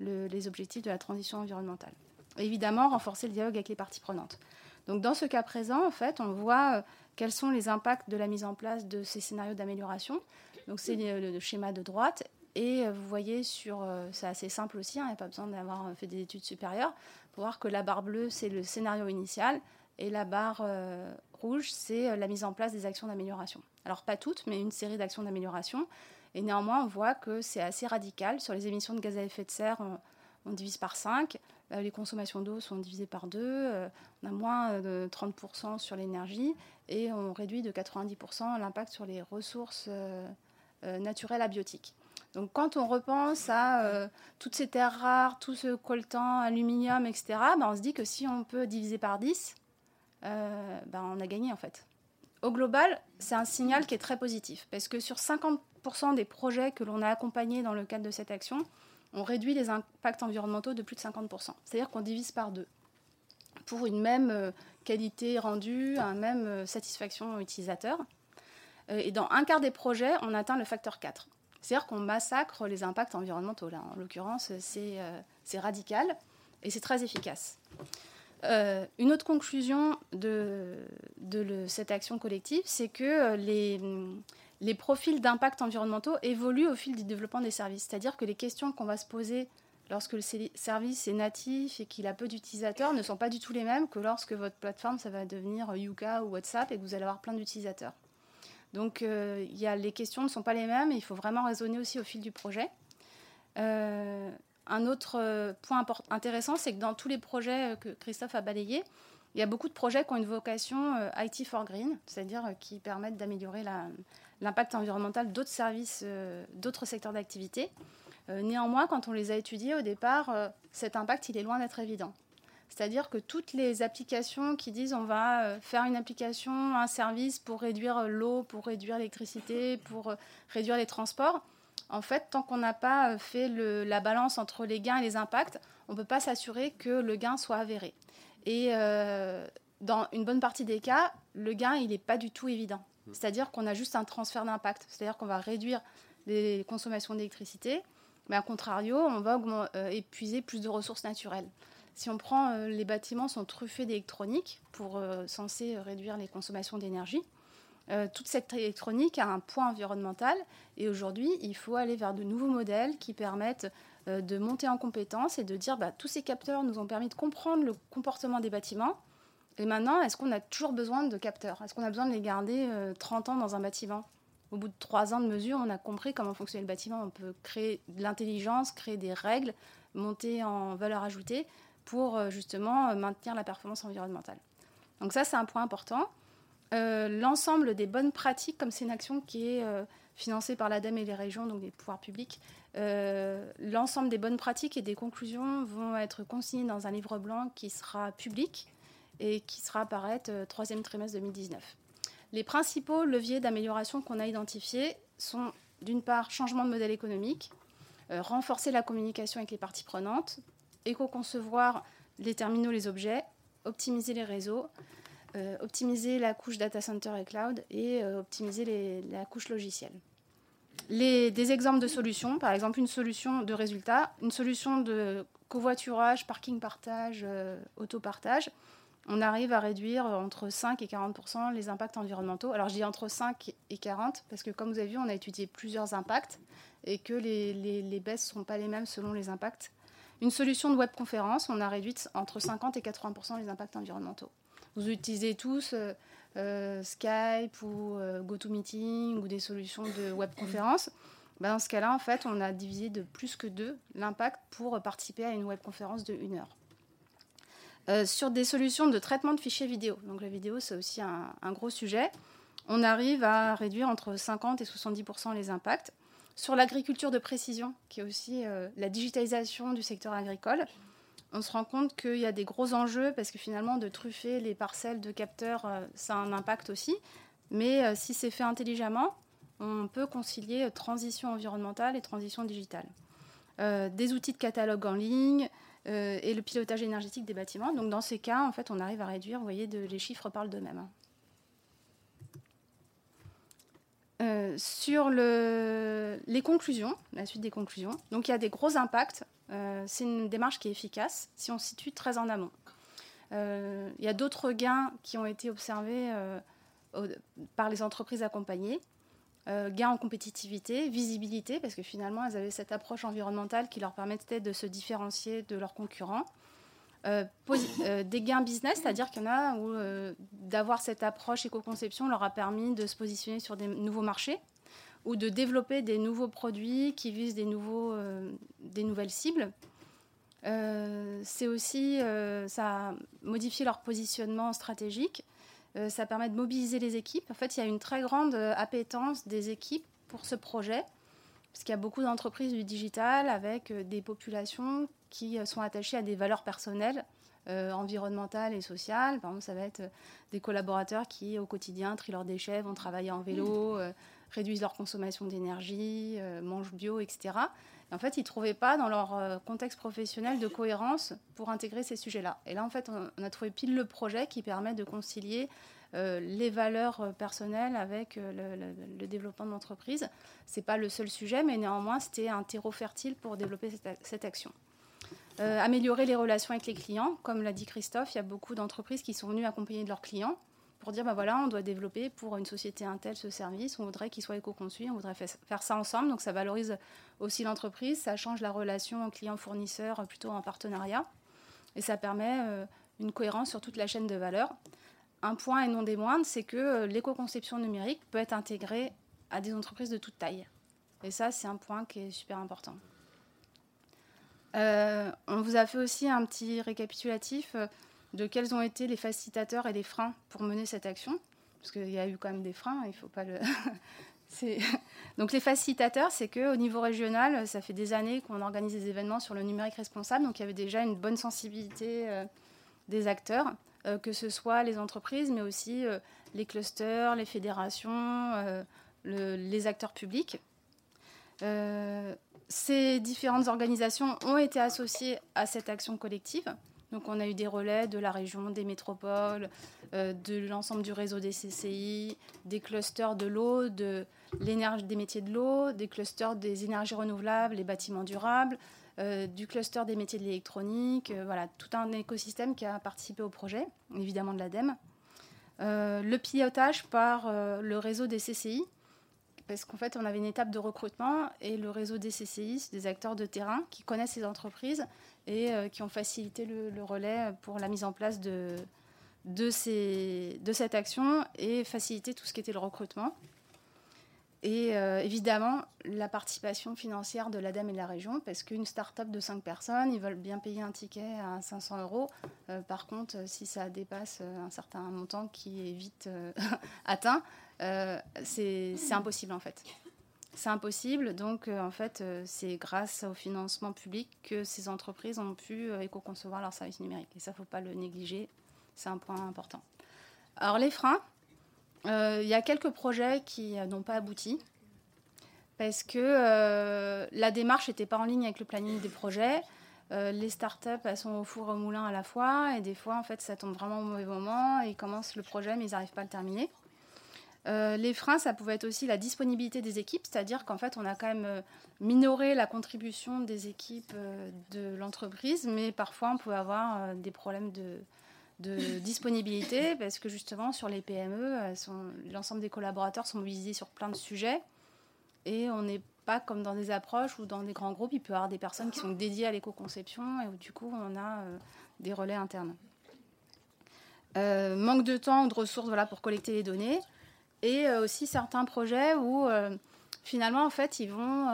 les objectifs de la transition environnementale? Évidemment, renforcer le dialogue avec les parties prenantes. Donc dans ce cas présent, en fait, on voit quels sont les impacts de la mise en place de ces scénarios d'amélioration. Donc c'est le, schéma de droite. Et vous voyez sur, c'est assez simple aussi, hein, il n'y a pas besoin d'avoir fait des études supérieures, pour voir que la barre bleue, c'est le scénario initial, et la barre euh, rouge, c'est euh, la mise en place des actions d'amélioration. Alors pas toutes, mais une série d'actions d'amélioration. Et néanmoins, on voit que c'est assez radical. Sur les émissions de gaz à effet de serre, on, divise par 5. Euh, les consommations d'eau sont divisées par 2. on a moins de 30% sur l'énergie. Et on réduit de 90% l'impact sur les ressources naturelles abiotiques. Donc quand on repense à toutes ces terres rares, tout ce coltan, aluminium, etc., ben, on se dit que si on peut diviser par 10, euh, ben, on a gagné en fait. Au global, c'est un signal qui est très positif parce que sur 50% des projets que l'on a accompagnés dans le cadre de cette action, on réduit les impacts environnementaux de plus de 50%. C'est-à-dire qu'on divise par deux pour une même euh, qualité rendue, une même euh, satisfaction utilisateur. Et dans un quart des projets, on atteint le facteur 4. C'est-à-dire qu'on massacre les impacts environnementaux. Là, en l'occurrence, c'est radical et c'est très efficace. Euh, une autre conclusion de, cette action collective, c'est que euh, les, profils d'impact environnementaux évoluent au fil du développement des services. C'est-à-dire que les questions qu'on va se poser lorsque le service est natif et qu'il a peu d'utilisateurs ne sont pas du tout les mêmes que lorsque votre plateforme, ça va devenir Yuka ou WhatsApp et que vous allez avoir plein d'utilisateurs. Donc euh, y a, les questions ne sont pas les mêmes et il faut vraiment raisonner aussi au fil du projet. Un autre euh, point intéressant, c'est que dans tous les projets euh, que Christophe a balayés, il y a beaucoup de projets qui ont une vocation euh, IT for Green, c'est-à-dire qui permettent d'améliorer l'impact environnemental d'autres services, d'autres secteurs d'activité. néanmoins, quand on les a étudiés au départ, cet impact, il est loin d'être évident. C'est-à-dire que toutes les applications qui disent on va faire une application, un service pour réduire l'eau, pour réduire l'électricité, pour réduire les transports, en fait, tant qu'on n'a pas fait la balance entre les gains et les impacts, on ne peut pas s'assurer que le gain soit avéré. Et dans une bonne partie des cas, le gain, il n'est pas du tout évident. Mm. C'est-à-dire qu'on a juste un transfert d'impact. C'est-à-dire qu'on va réduire les consommations d'électricité, mais à contrario, on va euh, épuiser plus de ressources naturelles. Si on prend euh, les bâtiments sont truffés d'électronique pour euh, censé réduire les consommations d'énergie, toute cette électronique a un poids environnemental et aujourd'hui, il faut aller vers de nouveaux modèles qui permettent de monter en compétences et de dire bah, tous ces capteurs nous ont permis de comprendre le comportement des bâtiments et maintenant, est-ce qu'on a toujours besoin de capteurs? Est-ce qu'on a besoin de les garder 30 euh, ans dans un bâtiment? Au bout de 3 ans de mesure, on a compris comment fonctionnait le bâtiment. On peut créer de l'intelligence, créer des règles, monter en valeur ajoutée pour euh, justement euh, maintenir la performance environnementale. Donc ça, c'est un point important. L'ensemble des bonnes pratiques, comme c'est une action qui est financée par l'ADEME et les régions, donc les pouvoirs publics, l'ensemble des bonnes pratiques et des conclusions vont être consignées dans un livre blanc qui sera public et qui sera apparaître euh, troisième trimestre 2019. Les principaux leviers d'amélioration qu'on a identifiés sont d'une part changement de modèle économique, euh, renforcer la communication avec les parties prenantes, éco-concevoir les terminaux, les objets, optimiser les réseaux, euh, optimiser la couche data center et cloud et optimiser la couche logicielle. Des exemples de solutions, par exemple une solution de résultat, une solution de covoiturage, parking partage, auto-partage, on arrive à réduire entre 5 et 40% les impacts environnementaux. Alors je dis entre 5 et 40 parce que comme vous avez vu, on a étudié plusieurs impacts et que les, baisses ne sont pas les mêmes selon les impacts. Une solution de webconférence, on a réduit entre 50 et 80% les impacts environnementaux. Vous utilisez tous euh, euh, Skype ou euh, GoToMeeting ou des solutions de webconférence. Ben, dans ce cas-là, en fait, on a divisé de plus que deux l'impact pour participer à une webconférence de 1 heure. Sur des solutions de traitement de fichiers vidéo. Donc la vidéo, c'est aussi un, gros sujet. On arrive à réduire entre 50 et 70% les impacts. Sur l'agriculture de précision, qui est aussi la digitalisation du secteur agricole, on se rend compte qu'il y a des gros enjeux parce que finalement, de truffer les parcelles de capteurs, euh, ça a un impact aussi. Mais si c'est fait intelligemment, on peut concilier transition environnementale et transition digitale. des outils de catalogue en ligne, euh, et le pilotage énergétique des bâtiments. Donc dans ces cas, en fait, on arrive à réduire, vous voyez, les chiffres parlent d'eux-mêmes. Hein. Euh, sur les conclusions, la suite des conclusions, donc il y a des gros impacts. Euh, c'est une démarche qui est efficace si on se situe très en amont. il y a d'autres gains qui ont été observés par les entreprises accompagnées. Euh, gain en compétitivité, visibilité, parce que finalement, elles avaient cette approche environnementale qui leur permettait de se différencier de leurs concurrents. Euh, euh, des gains business, c'est-à-dire qu'il y en a où d'avoir cette approche éco-conception leur a permis de se positionner sur des nouveaux marchés ou de développer des nouveaux produits qui visent des, nouveaux, des nouvelles cibles. c'est aussi, ça a modifié leur positionnement stratégique euh, ça permet de mobiliser les équipes. En fait, il y a une très grande euh, appétence des équipes pour ce projet, parce qu'il y a beaucoup d'entreprises du digital avec euh, des populations qui sont attachées à des valeurs personnelles, environnementales et sociales. Par exemple, ça va être des collaborateurs qui, au quotidien, trient leurs déchets, vont travailler en vélo, réduisent leur consommation d'énergie, mangent bio, etc. en fait, ils ne trouvaient pas dans leur contexte professionnel de cohérence pour intégrer ces sujets-là. Et là, en fait, on, a trouvé pile le projet qui permet de concilier euh, les valeurs personnelles avec euh, le, développement de l'entreprise. Ce n'est pas le seul sujet, mais néanmoins, c'était un terreau fertile pour développer cette, action. Euh, améliorer les relations avec les clients. Comme l'a dit Christophe, il y a beaucoup d'entreprises qui sont venues accompagner de leurs clients pour dire, bah voilà, on doit développer pour une société Intel ce service, on voudrait qu'il soit éco-conçu, on voudrait faire ça ensemble, donc ça valorise aussi l'entreprise, ça change la relation client-fournisseur plutôt en partenariat, et ça permet euh, une cohérence sur toute la chaîne de valeur. Un point et non des moindres, c'est que euh, l'éco-conception numérique peut être intégrée à des entreprises de toute taille. Et ça, c'est un point qui est super important. Euh, on vous a fait aussi un petit récapitulatif de quels ont été les facilitateurs et les freins pour mener cette action. Parce qu'il y a eu quand même des freins, il faut pas le. Donc les facilitateurs, c'est qu'au niveau régional, ça fait des années qu'on organise des événements sur le numérique responsable, donc il y avait déjà une bonne sensibilité euh, des acteurs, euh, que ce soit les entreprises, mais aussi euh, les clusters, les fédérations, les acteurs publics. Ces différentes organisations ont été associées à cette action collective. Donc on a eu des relais de la région, des métropoles, de l'ensemble du réseau des CCI, des clusters de l'eau, des métiers de l'eau, des clusters des énergies renouvelables, les bâtiments durables, euh, du cluster des métiers de l'électronique, euh, voilà, tout un écosystème qui a participé au projet, évidemment de l'ADEME. Euh, le pilotage par le réseau des CCI, parce qu'en fait, on avait une étape de recrutement et le réseau des CCI, des acteurs de terrain qui connaissent ces entreprises et qui ont facilité le, relais pour la mise en place de, de, cette action et faciliter tout ce qui était le recrutement. Et euh, évidemment, la participation financière de l'ADEME et de la région, parce qu'une start-up de 5 personnes, ils veulent bien payer un ticket à 500 euros. Euh, par contre, si ça dépasse un certain montant qui est vite euh, atteint, c'est impossible en fait. C'est impossible, donc en fait, c'est grâce au financement public que ces entreprises ont pu éco-concevoir leurs services numériques. Et ça, ne faut pas le négliger, c'est un point important. Alors les freins, euh, il y a quelques projets qui n'ont pas abouti parce que euh, la démarche n'était pas en ligne avec le planning des projets. Euh, les startups, elles sont au four au moulin à la fois, et des fois, en fait, ça tombe vraiment au mauvais moment, ils commencent le projet, mais ils n'arrivent pas à le terminer. les freins, ça pouvait être aussi la disponibilité des équipes, c'est-à-dire qu'en fait, on a quand même minoré la contribution des équipes de l'entreprise, mais parfois, on pouvait avoir des problèmes de, de disponibilité, parce que justement, sur les PME, l'ensemble des collaborateurs sont mobilisés sur plein de sujets, et on n'est pas comme dans des approches ou dans des grands groupes, il peut y avoir des personnes qui sont dédiées à l'éco-conception, et où du coup, on a euh, des relais internes. Euh, manque de temps ou de ressources voilà, pour collecter les données, et euh, aussi certains projets où finalement, en fait, ils vont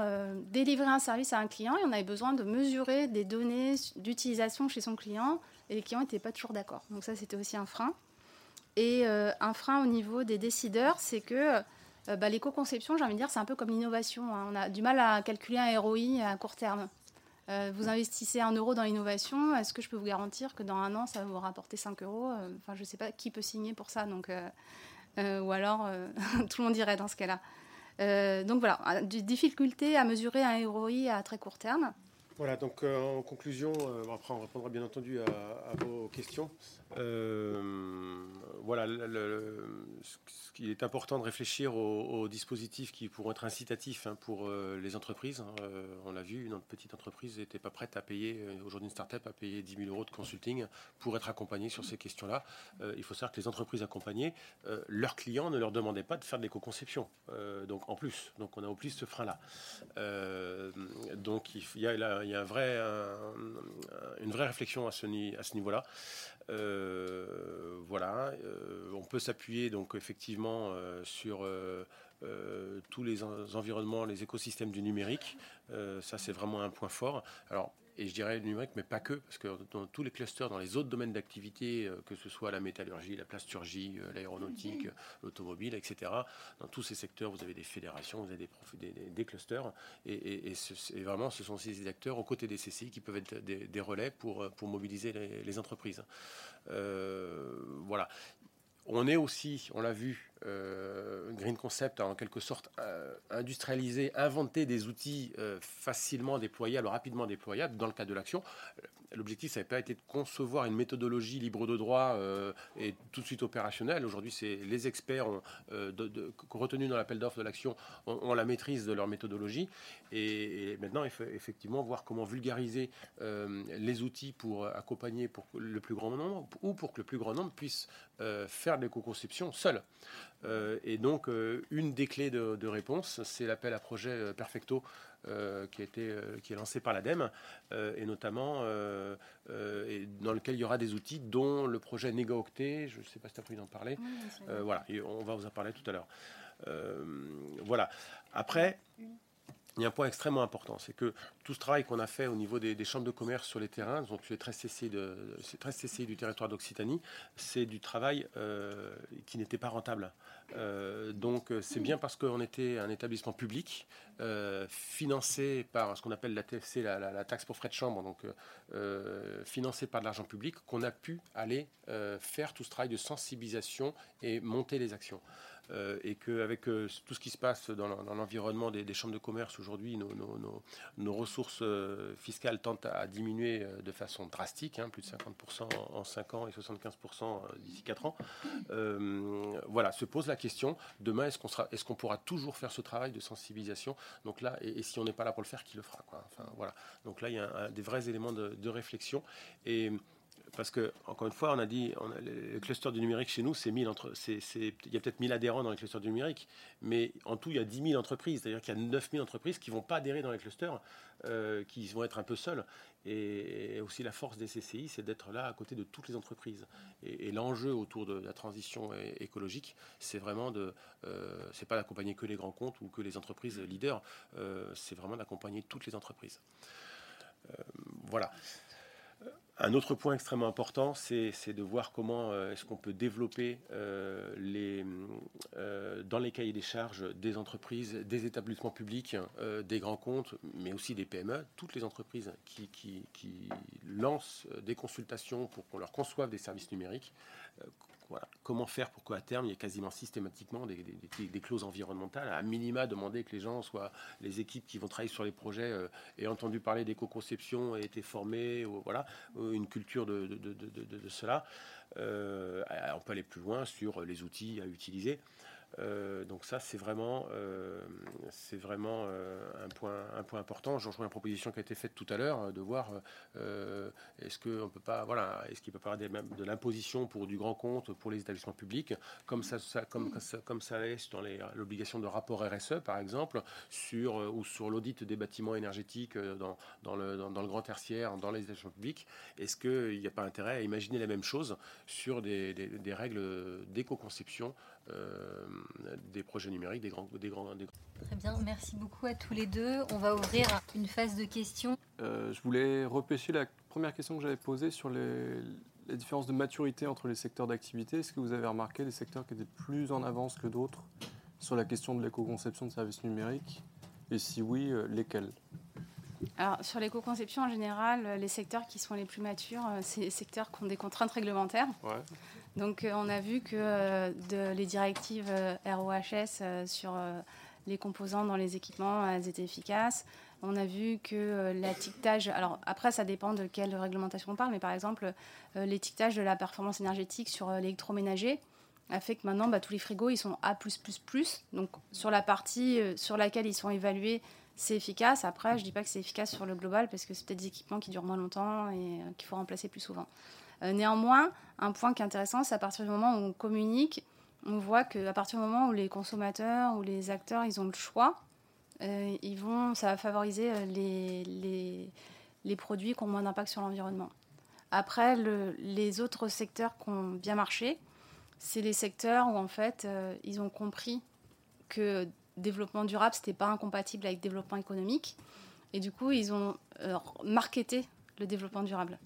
délivrer un service à un client et on avait besoin de mesurer des données d'utilisation chez son client et les clients n'étaient pas toujours d'accord. Donc ça, c'était aussi un frein. Et euh, un frein au niveau des décideurs, c'est que euh, bah, l'éco-conception, j'ai envie de dire, c'est un peu comme l'innovation. Hein. On a du mal à calculer un ROI à court terme. Euh, vous investissez un euro dans l'innovation, est-ce que je peux vous garantir que dans un an, ça va vous rapporter 5 euros? Enfin, je ne sais pas qui peut signer pour ça. Donc, ou alors, tout le monde dirait dans ce cas-là. donc voilà, des difficultés à mesurer un ROI à très court terme. Voilà, donc euh, en conclusion, euh, après on répondra bien entendu à, vos questions. Euh, voilà, ce qui est important de réfléchir aux, dispositifs qui pourront être incitatifs hein, pour les entreprises. Hein. on l'a vu, une petite entreprise n'était pas prête à payer, aujourd'hui une start-up a payé 10 000 euros de consulting pour être accompagnée sur ces questions-là. il faut savoir que les entreprises accompagnées, leurs clients ne leur demandaient pas de faire de l'éco-conception. donc en plus, donc on a au plus ce frein-là. donc il y a, là, y a une vraie réflexion à ce, à ce niveau-là. Euh, voilà, euh, on peut s'appuyer donc effectivement euh, sur tous les environnements, les écosystèmes du numérique. ça, c'est vraiment un point fort. Alors, et je dirais numérique, mais pas que, parce que dans tous les clusters, dans les autres domaines d'activité, euh, que ce soit la métallurgie, la plasturgie, euh, l'aéronautique, euh, l'automobile, etc., dans tous ces secteurs, vous avez des fédérations, vous avez des, des, clusters, et, vraiment, ce sont ces acteurs aux côtés des CCI qui peuvent être des, relais pour, pour mobiliser les, entreprises. voilà. On est aussi, on l'a vu, Green Concept a en quelque sorte euh, industrialisé, inventé des outils euh, facilement déployables, rapidement déployables dans le cadre de l'action. L'objectif, ça n'avait pas été de concevoir une méthodologie libre de droit et tout de suite opérationnelle. Aujourd'hui, les experts retenus dans l'appel d'offres de l'action ont, la maîtrise de leur méthodologie. Et, maintenant, effectivement voir comment vulgariser les outils pour accompagner le plus grand nombre ou pour que le plus grand nombre puisse faire de l'éco-conception seul. Euh, et donc, euh, une des clés de, réponse, c'est l'appel à projet euh, Perfecto qui, a été, qui est lancé par l'ADEME, et notamment et dans lequel il y aura des outils, dont le projet NegaOctet. Je ne sais pas si tu as pu en parler. voilà, et on va vous en parler tout à l'heure. voilà. Après, il y a un point extrêmement important, c'est que tout ce travail qu'on a fait au niveau des, chambres de commerce sur les terrains, donc les 13 CCI, de, 13 CCI du territoire d'Occitanie, c'est du travail euh, qui n'était pas rentable. Euh, donc c'est bien parce qu'on était un établissement public euh, financé par ce qu'on appelle la TFC, la, taxe pour frais de chambre, donc financé par de l'argent public, qu'on a pu aller faire tout ce travail de sensibilisation et monter les actions. Euh, et qu'avec euh, tout ce qui se passe dans l'environnement des, chambres de commerce aujourd'hui, nos, ressources euh, fiscales tentent à diminuer de façon drastique, hein, plus de 50% en 5 ans et 75% d'ici 4 ans. voilà, se pose la question, demain, est-ce qu'on pourra toujours faire ce travail de sensibilisation? Donc là, et, si on n'est pas là pour le faire, qui le fera enfin, voilà. Donc là, il y a des vrais éléments de, réflexion. Parce que, encore une fois, on a dit, le cluster du numérique chez nous, c'est 1000 entre, c'est, il y a peut-être 1000 adhérents dans les clusters du numérique, mais en tout, il y a 10 000 entreprises. C'est-à-dire qu'il y a 9000 entreprises qui ne vont pas adhérer dans les clusters, euh, qui vont être un peu seules. Et, aussi, la force des CCI, c'est d'être là à côté de toutes les entreprises. Et, l'enjeu autour de la transition écologique, c'est vraiment de, euh, c'est pas d'accompagner que les grands comptes ou que les entreprises leaders, euh, c'est vraiment d'accompagner toutes les entreprises. voilà. Un autre point extrêmement important, c'est de voir comment euh, est-ce qu'on peut développer euh, les, euh, dans les cahiers des charges des entreprises, des établissements publics, des grands comptes, mais aussi des PME, toutes les entreprises qui, qui lancent des consultations pour qu'on leur conçoive des services numériques, Comment faire pour qu'à terme, il y ait quasiment systématiquement des, clauses environnementales, à minima demander que les gens soient, les équipes qui vont travailler sur les projets euh, aient entendu parler d'éco-conception, aient été formées, voilà, une culture de, cela. Euh, on peut aller plus loin sur les outils à utiliser. Euh, donc ça, c'est vraiment, euh, vraiment euh, un, point, important. Je rejoins la proposition qui a été faite tout à l'heure de voir est-ce qu'on peut pas, voilà, qu'il peut pas avoir de l'imposition pour du grand compte pour les établissements publics, comme ça, comme, comme ça est dans l'obligation de rapport RSE par exemple, sur ou sur l'audit des bâtiments énergétiques dans, le, grand tertiaire, dans les établissements publics. Est-ce qu'il n'y a pas intérêt à imaginer la même chose sur des, règles d'éco-conception des projets numériques, des grands, des, grands, des Très bien, merci beaucoup à tous les deux. On va ouvrir une phase de questions. Euh, je voulais repêcher la première question que j'avais posée sur les, les différences de maturité entre les secteurs d'activité. Est-ce que vous avez remarqué des secteurs qui étaient plus en avance que d'autres sur la question de l'éco-conception de services numériques? Et si oui, euh, lesquels? Alors, sur l'éco-conception, en général, les secteurs qui sont les plus matures, c'est les secteurs qui ont des contraintes réglementaires. Ouais. Donc euh, on a vu que euh, les directives euh, ROHS sur les composants dans les équipements, elles étaient efficaces. On a vu que l'étiquetage, alors après ça dépend de quelle réglementation on parle, mais par exemple l'étiquetage de la performance énergétique sur l'électroménager a fait que maintenant bah, tous les frigos ils sont A+++. Donc sur la partie sur laquelle ils sont évalués, c'est efficace. Après, je dis pas que c'est efficace sur le global parce que c'est peut-être des équipements qui durent moins longtemps et qu'il faut remplacer plus souvent. Euh, néanmoins, un point qui est intéressant, c'est à partir du moment où on communique, on voit qu'à partir du moment où les consommateurs ou les acteurs, ils ont le choix, euh, ils vont, ça va favoriser euh, les, produits qui ont moins d'impact sur l'environnement. Après, les autres secteurs qui ont bien marché, c'est les secteurs où en fait, ils ont compris que développement durable, ce n'était pas incompatible avec développement économique. Et du coup, ils ont marketé le développement durable.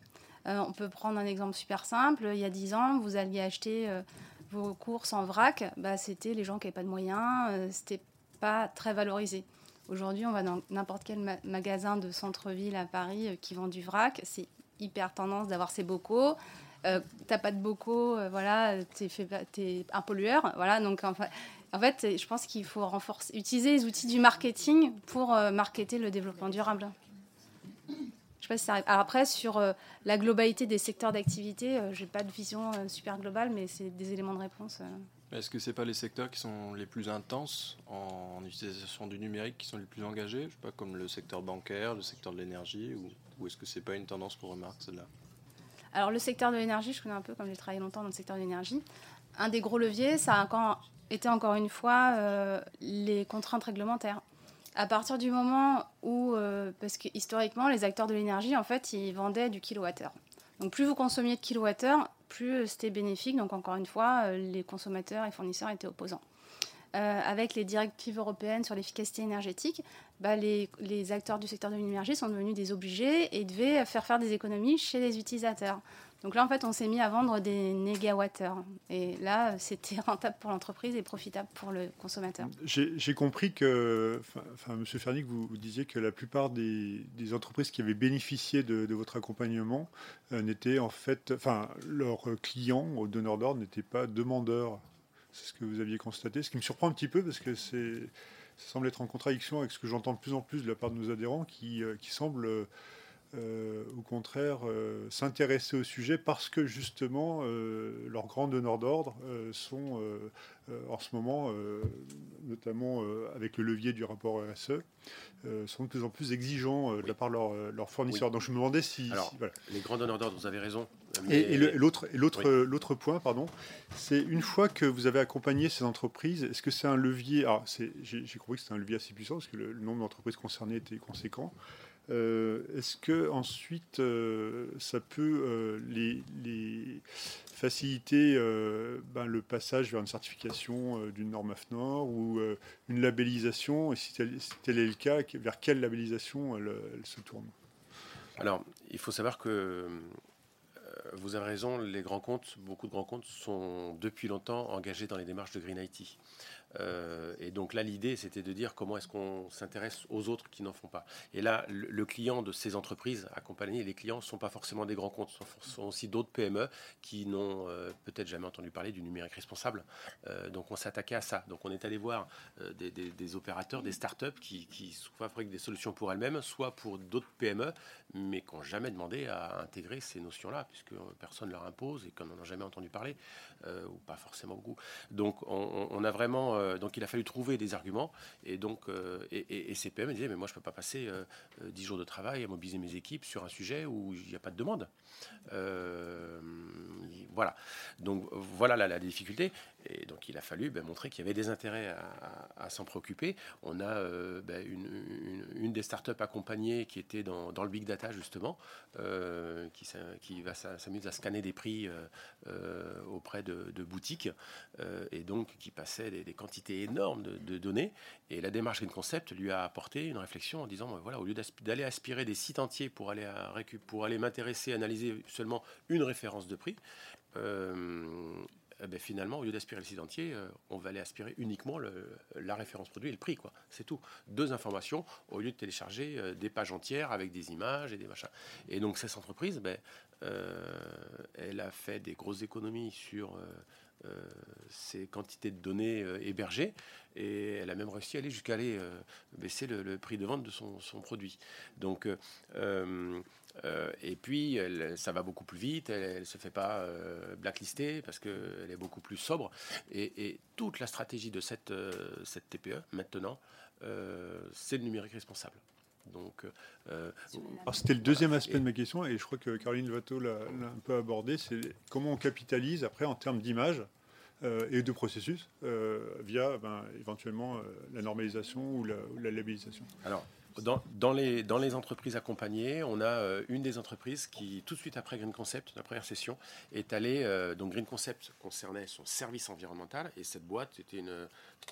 Euh, on peut prendre un exemple super simple. Il y a 10 ans, vous alliez acheter euh, vos courses en vrac. Bah, c'était les gens qui n'avaient pas de moyens. Euh, c'était pas très valorisé. Aujourd'hui, on va dans n'importe quel magasin de centre-ville à Paris qui vend du vrac. C'est hyper tendance d'avoir ses bocaux. Euh, t'as pas de bocaux, voilà, t'es, es un pollueur, voilà. Donc en fait je pense qu'il faut renforcer, utiliser les outils du marketing pour marketer le développement durable. Je sais pas si ça arrive. Alors après, sur euh, la globalité des secteurs d'activité, euh, je n'ai pas de vision euh, super globale, mais c'est des éléments de réponse. Est-ce que ce pas les secteurs qui sont les plus intenses en utilisation du numérique qui sont les plus engagés? Je sais pas, comme le secteur bancaire, le secteur de l'énergie, ou, est-ce que c'est pas une tendance qu'on remarque, celle-là? Alors le secteur de l'énergie, je connais un peu, comme j'ai travaillé longtemps dans le secteur de l'énergie. Un des gros leviers, ça a encore été encore une fois les contraintes réglementaires à partir du moment où, euh, parce que historiquement, les acteurs de l'énergie, en fait, ils vendaient du kilowattheure. Donc plus vous consommiez de kilowattheure, plus c'était bénéfique. Donc encore une fois, euh, les consommateurs et fournisseurs étaient opposants. avec les directives européennes sur l'efficacité énergétique, bah, les, les, acteurs du secteur de l'énergie sont devenus des obligés et devaient faire faire des économies chez les utilisateurs. Donc là, en fait, on s'est mis à vendre des négawattheures. Et là, c'était rentable pour l'entreprise et profitable pour le consommateur. J'ai compris que, enfin, Monsieur Fernic, vous, disiez que la plupart des, entreprises qui avaient bénéficié de, votre accompagnement euh, n'étaient en fait, enfin, leurs clients au donneur d'ordre n'étaient pas demandeurs. C'est ce que vous aviez constaté. Ce qui me surprend un petit peu parce que ça semble être en contradiction avec ce que j'entends de plus en plus de la part de nos adhérents qui, euh, semblent euh, au contraire euh, s'intéresser au sujet parce que justement euh, leurs grands donneurs d'ordre sont en ce moment, notamment avec le levier du rapport RSE, sont de plus en plus exigeants de la part de leurs fournisseurs. Donc je me demandais si... Les grands donneurs d'ordre, vous avez raison. Et, l'autre, point, pardon, c'est une fois que vous avez accompagné ces entreprises, est-ce que c'est un levier j'ai, compris que c'était un levier assez puissant parce que le nombre d'entreprises concernées était conséquent. Euh, est-ce que ensuite euh, ça peut euh, les, faciliter ben, le passage vers une certification d'une norme AFNOR ou une labellisation? Et si tel, est le cas, vers quelle labellisation elle, se tourne? Alors, il faut savoir que vous avez raison, les grands comptes, beaucoup de grands comptes sont depuis longtemps engagés dans les démarches de Green IT. Euh, et donc là, l'idée, c'était de dire comment est-ce qu'on s'intéresse aux autres qui n'en font pas. Et là, le, client de ces entreprises accompagnées, les clients ne sont pas forcément des grands comptes, ce sont, aussi d'autres PME qui n'ont euh, peut-être jamais entendu parler du numérique responsable. Euh, donc on s'attaquait à ça. Donc on est allé voir des, opérateurs, des startups qui, qui fabriquent des solutions pour elles-mêmes, soit pour d'autres PME, mais qui n'ont jamais demandé à intégrer ces notions-là, puisque personne ne leur impose et qu'on n'en a jamais entendu parler, ou pas forcément beaucoup. Donc on a vraiment euh, donc il a fallu trouver des arguments. Et donc, euh, et, CPM disait, mais moi je ne peux pas passer 10 euh, jours de travail à mobiliser mes équipes sur un sujet où il n'y a pas de demande. voilà. Donc voilà la, difficulté. Et donc il a fallu ben, montrer qu'il y avait des intérêts à, s'en préoccuper. On a ben, une, des startups accompagnées qui était dans, le big data justement, qui, qui va s'amuser à scanner des prix auprès de, boutiques et donc qui passait des, des quantités énorme de, données. Et la démarche Green Concept lui a apporté une réflexion en disant, voilà, au lieu d'aller aspirer des sites entiers pour aller, à pour aller m'intéresser, analyser seulement une référence de prix, euh, eh ben, finalement, au lieu d'aspirer le site entier, euh, on va aller aspirer uniquement la référence produit et le prix. quoi. C'est tout. Deux informations au lieu de télécharger euh, des pages entières avec des images et des machins. Et donc, cette entreprise, ben, elle a fait des grosses économies sur euh, ces quantités de données euh, hébergées et elle a même réussi à aller jusqu'à aller euh, baisser le, prix de vente de son, produit. Donc, et puis, ça va beaucoup plus vite, elle ne se fait pas blacklister parce qu'elle est beaucoup plus sobre. Et, toute la stratégie de cette, cette TPE, maintenant, c'est le numérique responsable. Donc, c'était le deuxième aspect de ma question, et je crois que Caroline Levato l'a un peu abordé, c'est comment on capitalise après en termes d'image euh, et de processus euh, via ben, éventuellement euh, la normalisation ou la, labellisation. Alors, dans, les, entreprises accompagnées, on a euh, une des entreprises qui, tout de suite après Green Concept, la première session, est allée. Euh, donc Green Concept concernait son service environnemental et cette boîte était une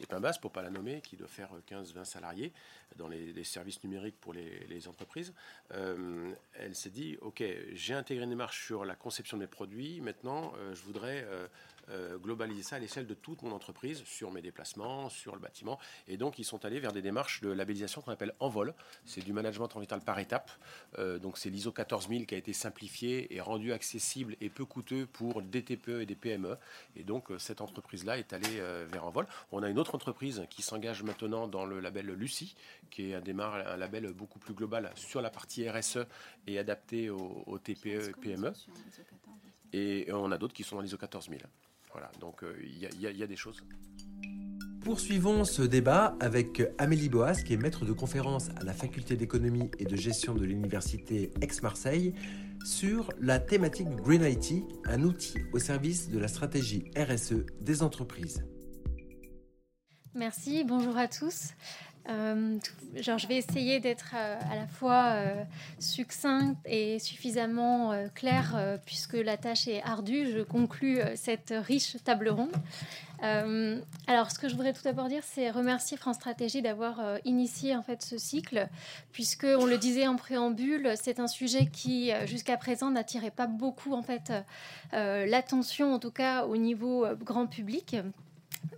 pas basse pour pas la nommer, qui doit faire 15-20 salariés dans les, services numériques pour les, entreprises. Euh, elle s'est dit ok, j'ai intégré une démarche sur la conception des produits. Maintenant, je voudrais globaliser ça à l'échelle de toute mon entreprise, sur mes déplacements, sur le bâtiment. Et donc, ils sont allés vers des démarches de labellisation qu'on appelle Envol c'est du management environnemental par étape. Euh, donc c'est l'ISO 14000 qui a été simplifié et rendu accessible et peu coûteux pour des TPE et des PME. Et donc euh, cette entreprise-là est allée euh, vers un vol. On a une autre entreprise qui s'engage maintenant dans le label Lucie, qui est un, démarre, un label beaucoup plus global sur la partie RSE et adapté aux, TPE et PME. Et on a d'autres qui sont dans l'ISO 14000. Voilà, donc il y, a des choses. Poursuivons ce débat avec Amélie Boas, qui est maître de conférence à la faculté d'économie et de gestion de l'université Aix-Marseille, sur la thématique Green IT, un outil au service de la stratégie RSE des entreprises. Merci, bonjour à tous. Euh, genre, je vais essayer d'être euh, à la fois euh, succincte et suffisamment claire, puisque la tâche est ardue. Je conclus cette riche table ronde. alors, ce que je voudrais tout d'abord dire, c'est remercier France Stratégie d'avoir initié en fait ce cycle, puisque on le disait en préambule, c'est un sujet qui jusqu'à présent n'attirait pas beaucoup en fait l'attention, en tout cas au niveau grand public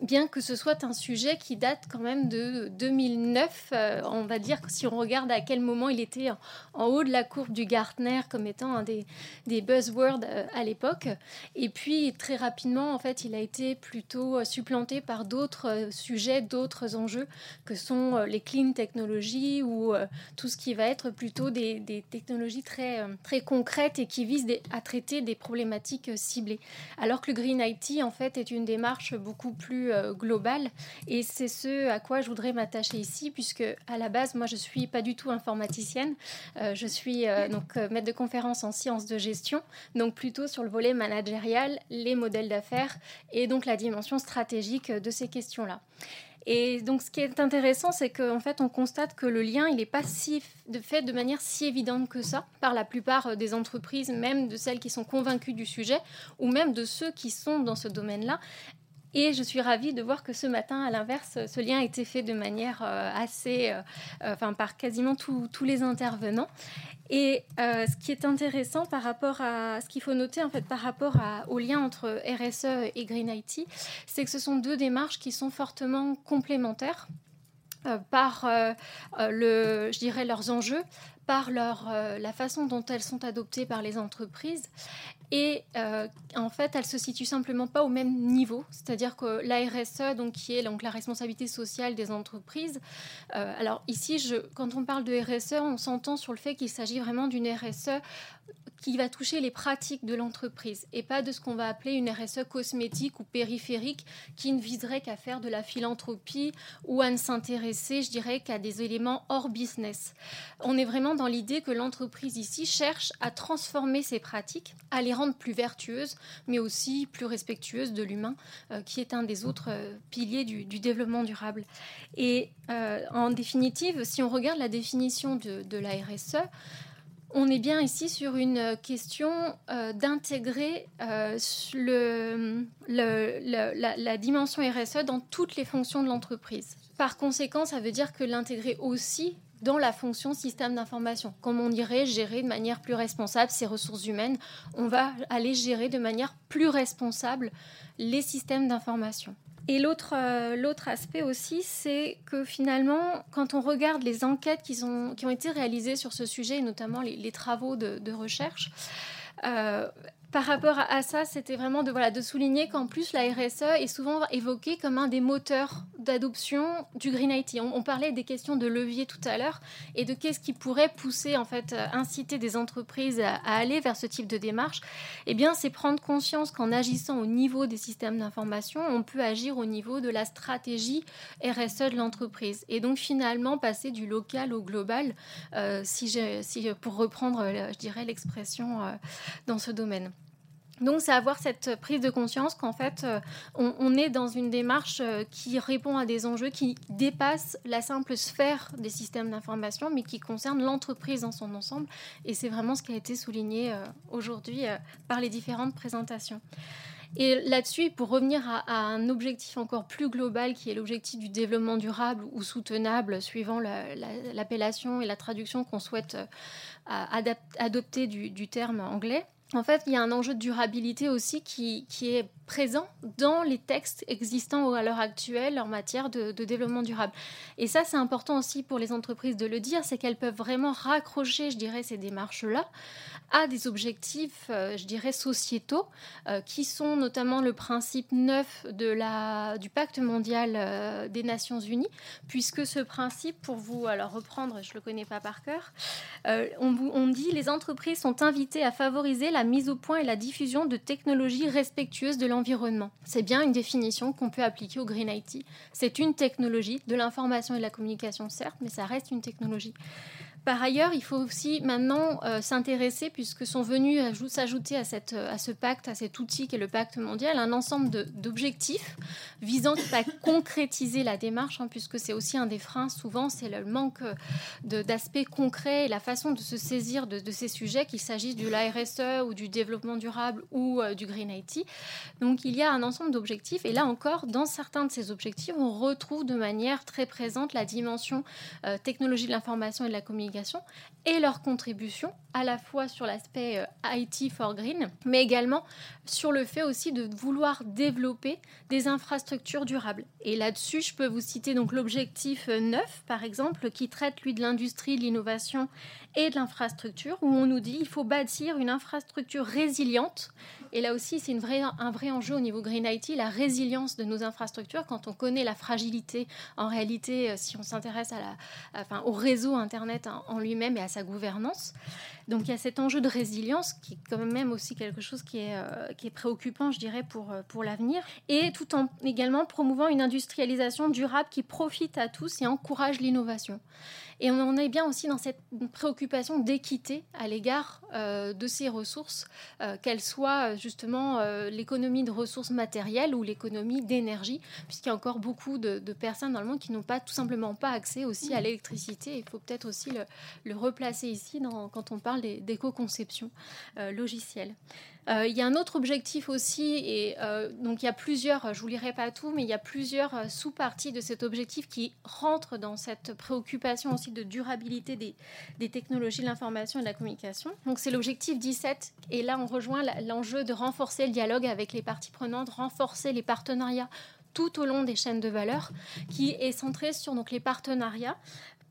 bien que ce soit un sujet qui date quand même de 2009, euh, on va dire si on regarde à quel moment il était en, haut de la courbe du Gartner comme étant un des, buzzwords euh, à l'époque. Et puis très rapidement, en fait, il a été plutôt euh, supplanté par d'autres sujets, d'autres enjeux que sont les clean technologies ou tout ce qui va être plutôt des technologies très, très concrètes et qui visent à traiter des problématiques ciblées. Alors que le Green IT, en fait, est une démarche beaucoup plus euh, global Et c'est ce à quoi je voudrais m'attacher ici, puisque à la base, moi, je suis pas du tout informaticienne. Euh, je suis euh, donc maître de conférence en sciences de gestion, donc plutôt sur le volet managérial, les modèles d'affaires et donc la dimension stratégique de ces questions-là. Et donc, ce qui est intéressant, c'est qu'en fait, on constate que le lien, il n'est pas si fait de manière si évidente que ça par la plupart des entreprises, même de celles qui sont convaincues du sujet, ou même de ceux qui sont dans ce domaine-là. Et je suis ravie de voir que ce matin, à l'inverse, ce lien a été fait de manière euh, assez, euh, euh, enfin par quasiment tous les intervenants. Et ce qui est intéressant par rapport à ce qu'il faut noter en fait par rapport au lien entre RSE et Green IT, c'est que ce sont deux démarches qui sont fortement complémentaires. par le, je dirais leurs enjeux, par leur, la façon dont elles sont adoptées par les entreprises et euh, en fait, elle se situe simplement pas au même niveau. C'est-à-dire que la RSE, donc, qui est donc, la responsabilité sociale des entreprises, euh, alors ici, je, quand on parle de RSE, on s'entend sur le fait qu'il s'agit vraiment d'une RSE qui va toucher les pratiques de l'entreprise et pas de ce qu'on va appeler une RSE cosmétique ou périphérique qui ne viserait qu'à faire de la philanthropie ou à ne s'intéresser, je dirais, qu'à des éléments hors business. On est vraiment dans l'idée que l'entreprise ici cherche à transformer ses pratiques, à les rendre plus vertueuses, mais aussi plus respectueuses de l'humain, euh, qui est un des autres euh, piliers du, développement durable. Et euh, en définitive, si on regarde la définition de, la RSE, on est bien ici sur une question d'intégrer euh, la, dimension RSE dans toutes les fonctions de l'entreprise. Par conséquent, ça veut dire que l'intégrer aussi dans la fonction système d'information. Comme on irait gérer de manière plus responsable ces ressources humaines, on va aller gérer de manière plus responsable les systèmes d'information. Et euh, l'autre aspect aussi, c'est que finalement, quand on regarde les enquêtes qui ont, qui ont été réalisées sur ce sujet, notamment les, travaux de, recherche, euh, par rapport à ça, c'était vraiment de, souligner qu'en plus, la RSE est souvent évoquée comme un des moteurs d'adoption du Green IT. On, parlait des questions de levier tout à l'heure et de qu'est-ce qui pourrait pousser, en fait, euh, inciter des entreprises à, aller vers ce type de démarche. Eh bien, c'est prendre conscience qu'en agissant au niveau des systèmes d'information, on peut agir au niveau de la stratégie RSE de l'entreprise. Et donc, finalement, passer du local au global, euh, si, si, pour reprendre, euh, je dirais, l'expression dans ce domaine. Donc, c'est avoir cette prise de conscience qu'en fait, euh, on, est dans une démarche euh, qui répond à des enjeux qui dépassent la simple sphère des systèmes d'information, mais qui concerne l'entreprise dans son ensemble. Et c'est vraiment ce qui a été souligné euh, aujourd'hui par les différentes présentations. Et là-dessus, pour revenir à, un objectif encore plus global, qui est l'objectif du développement durable ou soutenable, suivant l'appellation et la traduction qu'on souhaite adopter du terme anglais, en fait, il y a un enjeu de durabilité aussi qui, est présent dans les textes existants à l'heure actuelle en matière de, développement durable. Et ça, c'est important aussi pour les entreprises de le dire, c'est qu'elles peuvent vraiment raccrocher, je dirais, ces démarches-là à des objectifs, euh, je dirais, sociétaux, euh, qui sont notamment le principe neuf de la, du pacte mondial euh, des Nations Unies, puisque ce principe, pour vous alors reprendre, je ne le connais pas par cœur, on dit les entreprises sont invitées à favoriser la mise au point et la diffusion de technologies respectueuses de l'environnement. C'est bien une définition qu'on peut appliquer au Green IT. C'est une technologie de l'information et de la communication, certes, mais ça reste une technologie. Par ailleurs, il faut aussi maintenant euh, s'intéresser, puisque sont venus s'ajouter à, à ce pacte, à cet outil qui est le pacte mondial, un ensemble d'objectifs visant à concrétiser la démarche, hein, puisque c'est aussi un des freins, souvent, c'est le manque d'aspects concrets et la façon de se saisir de, ces sujets, qu'il s'agisse du RSE ou du développement durable ou euh, du Green IT. Donc il y a un ensemble d'objectifs, et là encore, dans certains de ces objectifs, on retrouve de manière très présente la dimension euh, technologie de l'information et de la communication et leur contribution à la fois sur l'aspect euh, IT for Green, mais également sur le fait aussi de vouloir développer des infrastructures durables. Et là-dessus, je peux vous citer donc l'objectif 9, euh, par exemple, qui traite lui de l'industrie, de l'innovation et de l'infrastructure, où on nous dit qu'il faut bâtir une infrastructure résiliente et là aussi, c'est un vrai enjeu au niveau Green IT, la résilience de nos infrastructures. Quand on connaît la fragilité, en réalité, euh, si on s'intéresse à la, enfin, au réseau Internet en lui-même et à sa gouvernance. Donc il y a cet enjeu de résilience qui est quand même aussi quelque chose qui est, euh, qui est préoccupant, je dirais, pour, euh, pour l'avenir. Et tout en également promouvant une industrialisation durable qui profite à tous et encourage l'innovation. Et on en est bien aussi dans cette préoccupation d'équité à l'égard euh, de ces ressources, qu'elles soient justement l'économie de ressources matérielles ou l'économie d'énergie, puisqu'il y a encore beaucoup de, personnes dans le monde qui n'ont pas tout simplement pas accès aussi à l'électricité. Il faut peut-être aussi le, replacer ici quand on parle d'éco-conception logicielle. Euh, il y a un autre objectif aussi, et euh, donc il y a plusieurs, je vous lirai pas tout, mais il y a plusieurs euh, sous-parties de cet objectif qui rentrent dans cette préoccupation aussi de durabilité des, technologies de l'information et de la communication. Donc c'est l'objectif 17, et là on rejoint l'enjeu de renforcer le dialogue avec les parties prenantes, renforcer les partenariats tout au long des chaînes de valeur, qui est centré sur donc, les partenariats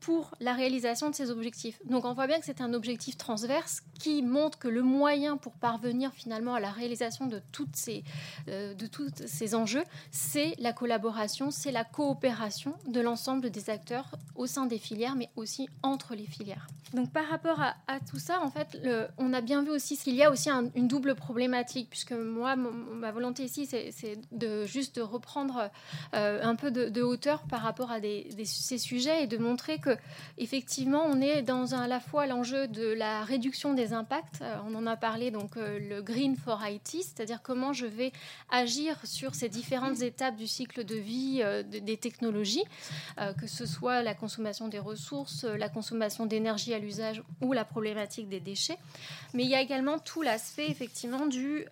pour la réalisation de ces objectifs. Donc on voit bien que c'est un objectif transverse qui montre que le moyen pour parvenir finalement à la réalisation de, toutes ces, euh, de tous ces enjeux, c'est la collaboration, c'est la coopération de l'ensemble des acteurs au sein des filières, mais aussi entre les filières. Donc par rapport à, tout ça, en fait, on a bien vu aussi qu'il y a aussi une double problématique, puisque moi, ma volonté ici, c'est de juste de reprendre euh, un peu de, hauteur par rapport à ces sujets et de montrer que effectivement, on est dans à la fois l'enjeu de la réduction des impacts. Euh, on en a parlé donc euh, le green for IT, c'est-à-dire comment je vais agir sur ces différentes étapes du cycle de vie euh, des technologies, que ce soit la consommation des ressources, la consommation d'énergie à l'usage ou la problématique des déchets. Mais il y a également tout l'aspect effectivement du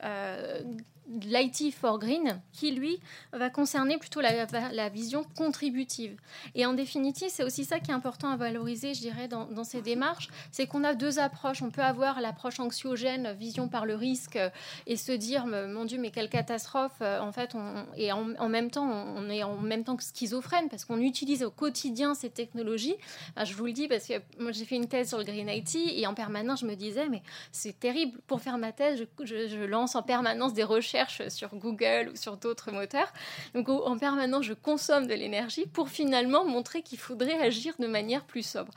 l'IT for Green, qui lui va concerner plutôt la, vision contributive. Et en définitive, c'est aussi ça qui est important à valoriser, je dirais, dans, dans ces démarches, c'est qu'on a deux approches. On peut avoir l'approche anxiogène, vision par le risque, et se dire, mon Dieu, mais quelle catastrophe. Euh, en fait, on, et en, même temps, on est en même temps que schizophrène, parce qu'on utilise au quotidien ces technologies. je vous le dis, parce que moi, j'ai fait une thèse sur le Green IT, et en permanence, je me disais, mais c'est terrible. Pour faire ma thèse, je, je lance en permanence des recherches sur Google ou sur d'autres moteurs. Donc en permanence, je consomme de l'énergie pour finalement montrer qu'il faudrait agir de manière plus sobre.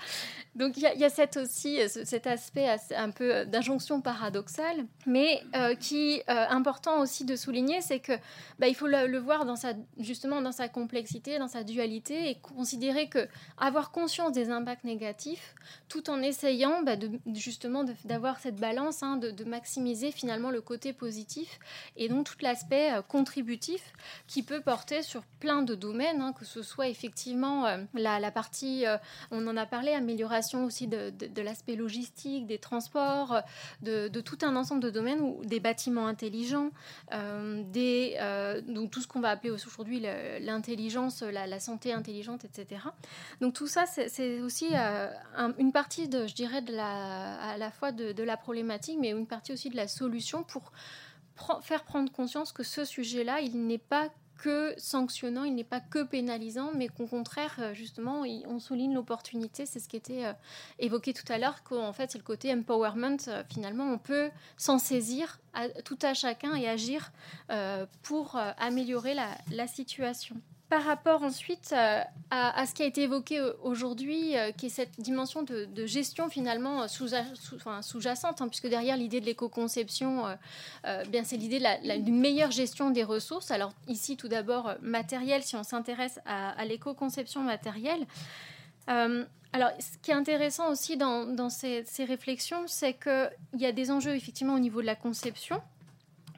Donc il y, a cet aussi cet aspect un peu euh, d'injonction paradoxale, mais euh, qui est euh, important aussi de souligner, c'est que bah, il faut le, voir dans sa, justement dans sa complexité, dans sa dualité, et considérer que avoir conscience des impacts négatifs, tout en essayant bah, justement d'avoir cette balance, hein, de, de, maximiser finalement le côté positif et donc tout l'aspect euh, contributif qui peut porter sur plein de domaines, hein, que ce soit effectivement euh, la, partie, euh, on en a parlé, amélioration aussi de, l'aspect logistique, des transports, de, tout un ensemble de domaines, où des bâtiments intelligents, des, donc tout ce qu'on va appeler aujourd'hui l'intelligence, la, santé intelligente, etc. Donc tout ça, c'est aussi une partie, de, je dirais, de la, à la fois de, de la problématique, mais une partie aussi de la solution pour faire prendre conscience que ce sujet-là, il n'est pas que sanctionnant, il n'est pas que pénalisant, mais qu'au contraire, euh, justement, on souligne l'opportunité. C'est ce qui était euh, évoqué tout à l'heure, qu'en fait, c'est le côté empowerment. Euh, finalement, on peut s'en saisir tout à chacun et agir pour améliorer la situation par rapport ensuite euh, à, ce qui a été évoqué euh, aujourd'hui, euh, qui est cette dimension de, gestion finalement sous-jacente, hein, puisque derrière l'idée de l'éco-conception, bien c'est l'idée d'une meilleure gestion des ressources. Alors ici, tout d'abord, matériel, si on s'intéresse à, l'éco-conception matérielle. alors, ce qui est intéressant aussi dans, ces, ces, réflexions, c'est qu'il y a des enjeux effectivement au niveau de la conception,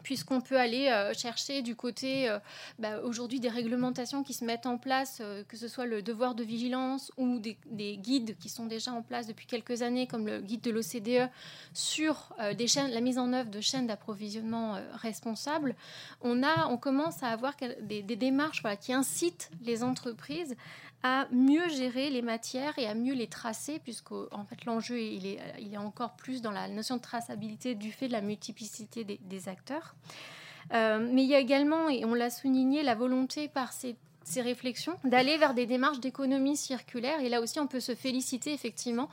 puisqu'on peut aller euh, chercher du côté euh, bah, aujourd'hui des réglementations qui se mettent en place, euh, que ce soit le devoir de vigilance ou des, guides qui sont déjà en place depuis quelques années, comme le guide de l'OCDE sur la mise en œuvre de chaînes d'approvisionnement responsables. On, commence à avoir des, démarches qui incitent les entreprises à mieux gérer les matières et à mieux les tracer, puisque en fait l'enjeu il est, il est encore plus dans la notion de traçabilité du fait de la multiplicité des, acteurs. Euh, mais il y a également, et on l'a souligné, la volonté par ces ces réflexions, d'aller vers des démarches d'économie circulaire. Et là aussi, on peut se féliciter effectivement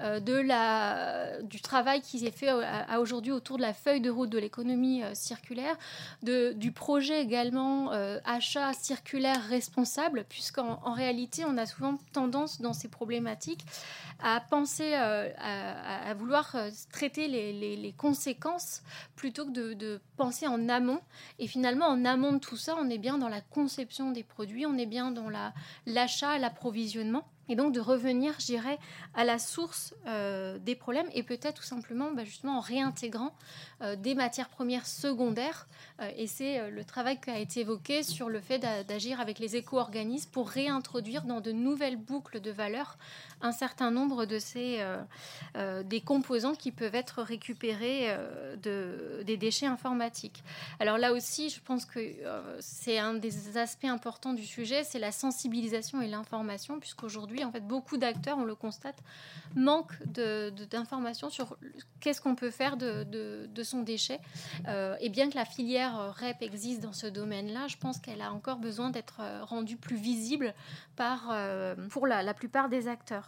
euh, de la, du travail qui est fait aujourd'hui autour de la feuille de route de l'économie euh, circulaire, de, du projet également euh, achat circulaire responsable, puisqu'en en réalité, on a souvent tendance dans ces problématiques à penser, à, vouloir traiter les, conséquences plutôt que de penser en amont. Et finalement, en amont de tout ça, on est bien dans la conception des produits on est bien dans l'achat, l'approvisionnement. Et donc de revenir, je à la source euh, des problèmes et peut-être tout simplement bah, justement en réintégrant euh, des matières premières secondaires. Euh, et c'est le travail qui a été évoqué sur le fait d'agir avec les éco-organismes pour réintroduire dans de nouvelles boucles de valeur un certain nombre de ces des composants qui peuvent être récupérés de, des déchets informatiques. Alors là aussi, je pense que c'est un des aspects importants du sujet, c'est la sensibilisation et l'information, puisqu'aujourd'hui, en fait, beaucoup d'acteurs, on le constate, manquent d'informations sur qu'est-ce qu'on peut faire de, son déchet. Euh, et bien que la filière REP existe dans ce domaine-là, je pense qu'elle a encore besoin d'être euh, rendue plus visible par, euh, pour la, plupart des acteurs.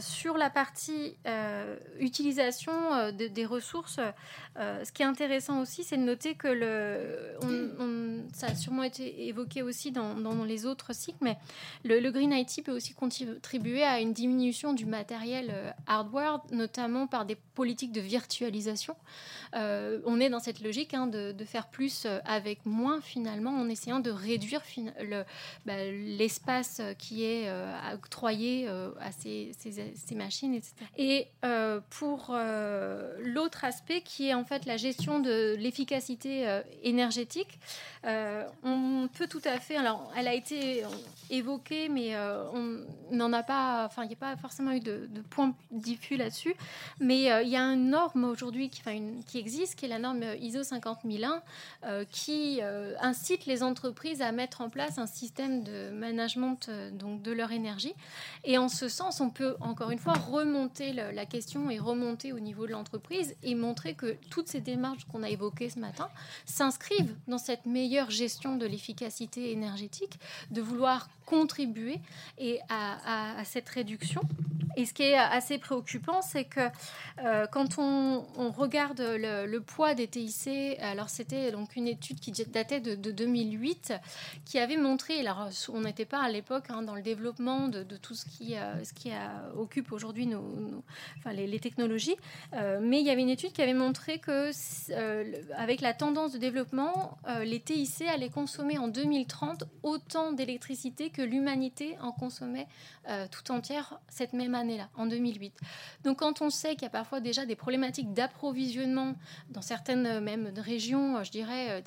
sur la partie utilisation des ressources, ce qui est intéressant aussi, c'est de noter que le, ça a sûrement été évoqué aussi dans, les autres cycles, mais le, Green IT peut aussi contribuer à une diminution du matériel hardware, notamment par des politiques de virtualisation. Euh, on est dans cette logique hein, de, faire plus euh, avec moins finalement, en essayant de réduire bah, l'espace qui est euh, octroyé à ces, machines. Et pour l'autre aspect qui est en fait la gestion de l'efficacité énergétique, on peut tout à fait, alors elle a été évoquée, mais on n'en a pas, enfin il n'y a pas forcément eu de, point diffus là-dessus, mais il y a une norme aujourd'hui qui, qui existe, qui est la norme ISO 50001, euh, qui euh, incite les entreprises à mettre en place un système de management euh, donc de leur énergie. Et en ce sens, on peut encore une fois remonter la question et remonter au niveau de l'entreprise et montrer que toutes ces démarches qu'on a évoquées ce matin s'inscrivent dans cette meilleure gestion de l'efficacité énergétique, de vouloir contribuer et à, cette réduction. Et ce qui est assez préoccupant, c'est que quand on, regarde le, poids des TIC, alors c'était donc une étude qui datait de, 2008, qui avait montré, alors on n'était pas à l'époque hein, dans le développement de, tout ce qui, euh, ce qui occupe aujourd'hui nos, enfin, les, technologies, euh, mais il y avait une étude qui avait montré que euh, avec la tendance de développement, les TIC allaient consommer en 2030 autant d'électricité que l'humanité en consommait tout entière cette même année-là, en 2008. Donc quand on sait qu'il y a parfois déjà des problématiques d'approvisionnement dans certaines euh, même régions, euh, je dirais,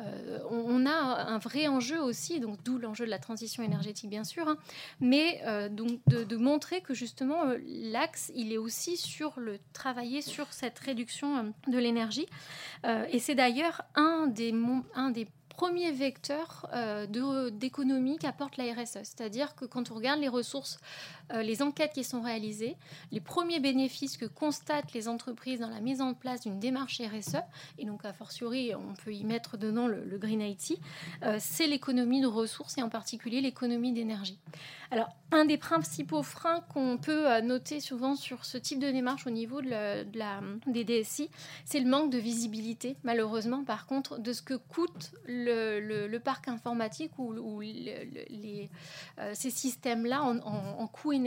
euh, on, a un vrai enjeu aussi, donc d'où l'enjeu de la transition énergétique bien sûr, hein. mais donc de, montrer que justement l'axe il est aussi sur le travailler sur cette réduction de l'énergie, et c'est d'ailleurs un des un des euh, d'économie qu'apporte la RSE. C'est-à-dire que quand on regarde les ressources, euh, les enquêtes qui sont réalisées, les premiers bénéfices que constatent les entreprises dans la mise en place d'une démarche RSE, et donc a fortiori on peut y mettre dedans le, Green IT, euh, c'est l'économie de ressources et en particulier l'économie d'énergie. Alors, un des principaux freins qu'on peut euh, noter souvent sur ce type de démarche au niveau de la, des DSI, c'est le manque de visibilité, malheureusement, par contre, de ce que coûte le, parc informatique ou, les, euh, ces systèmes-là en, en, coût énergétique.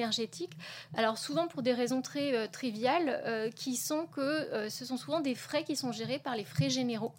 Alors, souvent pour des raisons très euh, triviales, qui sont que ce sont souvent des frais qui sont gérés par les frais généraux.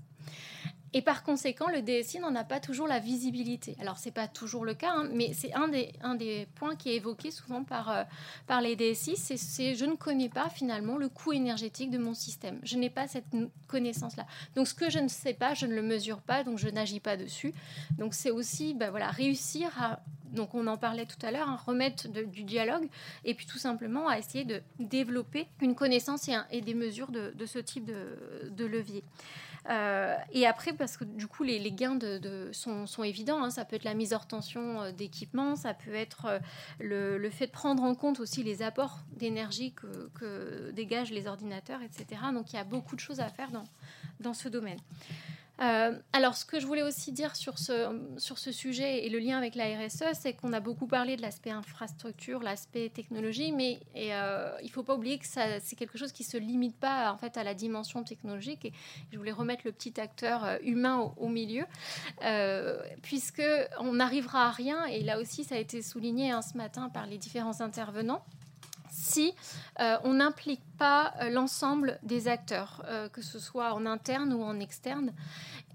Et par conséquent, le DSI n'en a pas toujours la visibilité. Alors, ce n'est pas toujours le cas, hein, mais c'est un des, points qui est évoqué souvent par, euh, les DSI, c'est je ne connais pas finalement le coût énergétique de mon système. Je n'ai pas cette connaissance-là. Donc, ce que je ne sais pas, je ne le mesure pas, donc je n'agis pas dessus. Donc, c'est aussi ben, voilà, réussir à donc on en parlait tout à l'heure, hein, remettre du dialogue et puis tout simplement à essayer de développer une connaissance et, des mesures de, ce type de levier. Euh, et après, parce que du coup, les, gains sont, évidents. Hein. Ça peut être la mise hors tension euh, d'équipement, ça peut être euh, le, fait de prendre en compte aussi les apports d'énergie que, dégagent les ordinateurs, etc. Donc il y a beaucoup de choses à faire dans ce domaine. Euh, alors, ce que je voulais aussi dire sur ce, sur ce sujet et le lien avec la RSE, c'est qu'on a beaucoup parlé de l'aspect infrastructure, l'aspect technologie, mais euh, il ne faut pas oublier que c'est quelque chose qui ne se limite pas en fait, à la dimension technologique. Et je voulais remettre le petit acteur euh, humain au, milieu, puisque on n'arrivera à rien, et là aussi ça a été souligné hein, ce matin par les différents intervenants si on n'implique pas l'ensemble des acteurs, que ce soit en interne ou en externe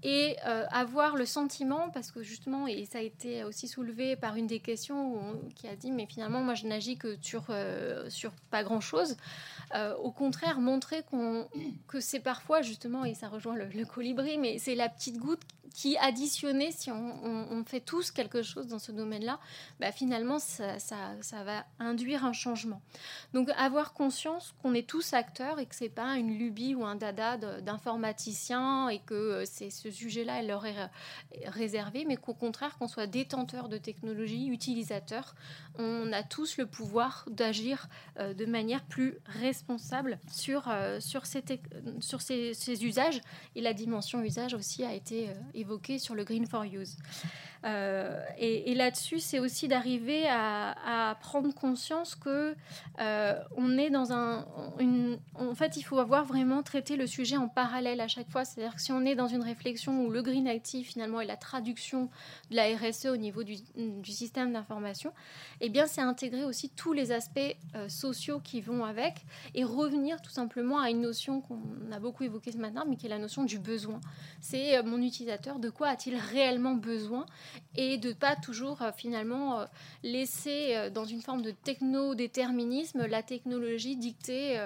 et euh, avoir le sentiment, parce que justement, et ça a été aussi soulevé par une des questions qui a dit, mais finalement, moi, je n'agis que sur, euh, sur pas grand-chose. Euh, au contraire, montrer que c'est parfois, justement, et ça rejoint le, le colibri, mais c'est la petite goutte qui, additionnée, si on, fait tous quelque chose dans ce domaine-là, bah, finalement, ça, va induire un changement. Donc, avoir conscience qu'on est tous acteurs et que c'est pas une lubie ou un dada d'informaticien et que c'est ce sujet-là, elle leur est réservé, mais qu'au contraire, qu'on soit détenteur de technologie, utilisateur, on a tous le pouvoir d'agir euh, de manière plus responsable euh, sur, ces, sur ces, usages. Et la dimension usage aussi a été évoquée sur le Green for Use. Euh, et, là-dessus, c'est aussi d'arriver à, prendre conscience que euh, on est dans un, en fait, il faut avoir vraiment traité le sujet en parallèle à chaque fois. C'est-à-dire que si on est dans une réflexion où le green active finalement est la traduction de la RSE au niveau du, système d'information, eh bien, c'est intégrer aussi tous les aspects euh, sociaux qui vont avec et revenir tout simplement à une notion qu'on a beaucoup évoquée ce matin, mais qui est la notion du besoin. C'est mon utilisateur, de quoi a-t-il réellement besoin et de pas toujours euh, finalement euh, laisser euh, dans une forme de techno-déterminisme la technologie dicter,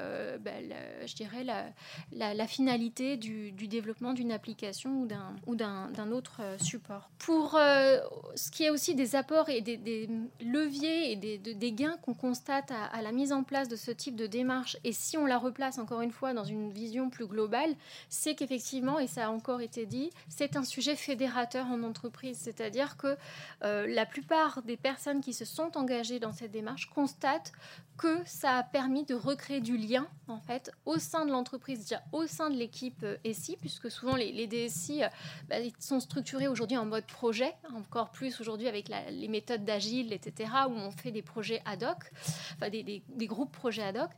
ben, je dirais, la, finalité du, développement d'une application ou d'un autre support. Pour ce qui est aussi des apports et des, leviers et des, des gains qu'on constate à, à, la mise en place de ce type de démarche, et si on la replace encore une fois dans une vision plus globale, c'est qu'effectivement, et ça a encore été dit, c'est un sujet fédérateur en entreprise, c'est-à-dire c'est-à-dire que euh, la plupart des personnes qui se sont engagées dans cette démarche constatent que ça a permis de recréer du lien en fait au sein de l'entreprise, déjà au sein de l'équipe euh, SI, puisque souvent les, DSI euh, bah, sont structurés aujourd'hui en mode projet, encore plus aujourd'hui avec les méthodes d'agile, etc., où on fait des projets ad hoc, enfin des, des groupes projets ad hoc.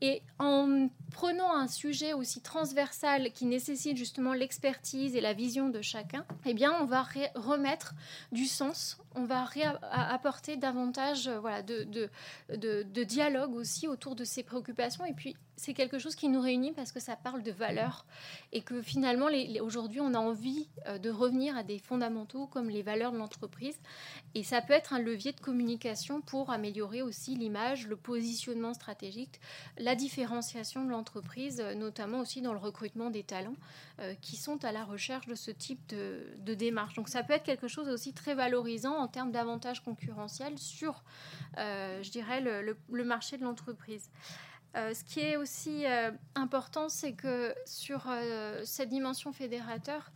Et en prenant un sujet aussi transversal qui nécessite justement l'expertise et la vision de chacun, eh bien, on va remettre du sens, on va apporter davantage euh, de, dialogue aussi autour de ces préoccupations. Et puis, c'est quelque chose qui nous réunit parce que ça parle de valeurs et que finalement, aujourd'hui, on a envie euh, de revenir à des fondamentaux comme les valeurs de l'entreprise. Et ça peut être un levier de communication pour améliorer aussi l'image, le positionnement stratégique, la différenciation de l'entreprise, euh, notamment aussi dans le recrutement des talents euh, qui sont à la recherche de ce type de, démarche. Donc ça peut être quelque chose aussi très valorisant en termes d'avantages concurrentiels sur, je dirais, le marché de l'entreprise. Euh, ce qui est aussi euh, important, c'est que sur euh, cette dimension fédérateur,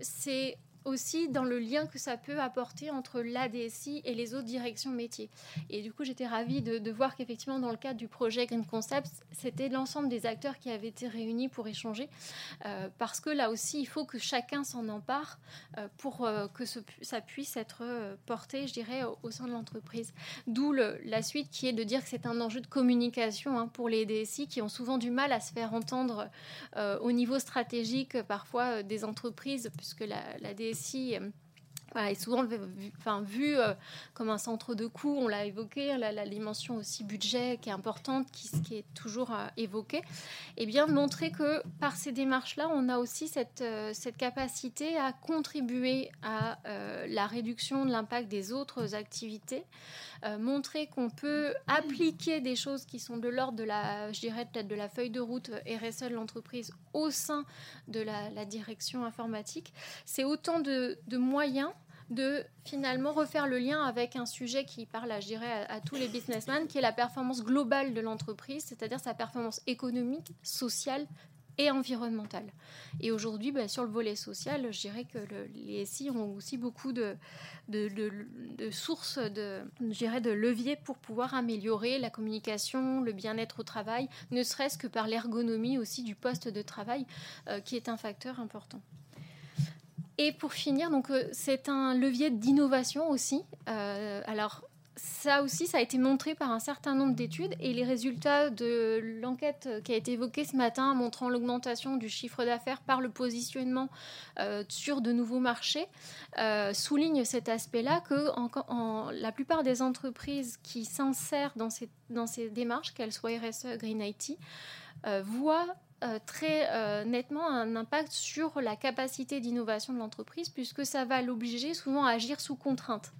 c'est aussi dans le lien que ça peut apporter entre l'ADSI et les autres directions métiers. Et du coup, j'étais ravie de, voir qu'effectivement, dans le cadre du projet Green Concepts, c'était l'ensemble des acteurs qui avaient été réunis pour échanger, euh, parce que là aussi, il faut que chacun s'en empare euh, pour euh, que ça puisse être porté, je dirais, au, sein de l'entreprise. D'où la suite qui est de dire que c'est un enjeu de communication hein, pour les DSI qui ont souvent du mal à se faire entendre au niveau stratégique, parfois des entreprises, puisque la, la DSI voilà, est souvent vu, euh, comme un centre de coût, on l'a évoqué, la, la, dimension aussi budget qui est importante, qui, qui est toujours euh, évoquée, et bien montrer que par ces démarches-là, on a aussi cette, euh, capacité à contribuer à euh, la réduction de l'impact des autres activités, euh, montrer qu'on peut appliquer des choses qui sont de l'ordre de la, je dirais peut-être de la feuille de route RSE de l'entreprise au sein de la, direction informatique. C'est autant de, moyens de finalement refaire le lien avec un sujet qui parle, je dirais, à, à tous les businessmen, qui est la performance globale de l'entreprise, c'est-à-dire sa performance économique, sociale et environnementale. Et aujourd'hui, bah, sur le volet social, je dirais que le, les SI ont aussi beaucoup de sources, de, je dirais, de leviers pour pouvoir améliorer la communication, le bien-être au travail, ne serait-ce que par l'ergonomie aussi du poste de travail, euh, qui est un facteur important. Et pour finir, donc euh, c'est un levier d'innovation aussi. Euh, alors ça aussi, ça a été montré par un certain nombre d'études et les résultats de l'enquête qui a été évoquée ce matin montrant l'augmentation du chiffre d'affaires par le positionnement euh, sur de nouveaux marchés euh, soulignent cet aspect-là que la plupart des entreprises qui s'insèrent dans ces, dans ces démarches, qu'elles soient RSE, Green IT, euh, voient euh, très euh, nettement un impact sur la capacité d'innovation de l'entreprise, puisque ça va l'obliger souvent à agir sous contrainte.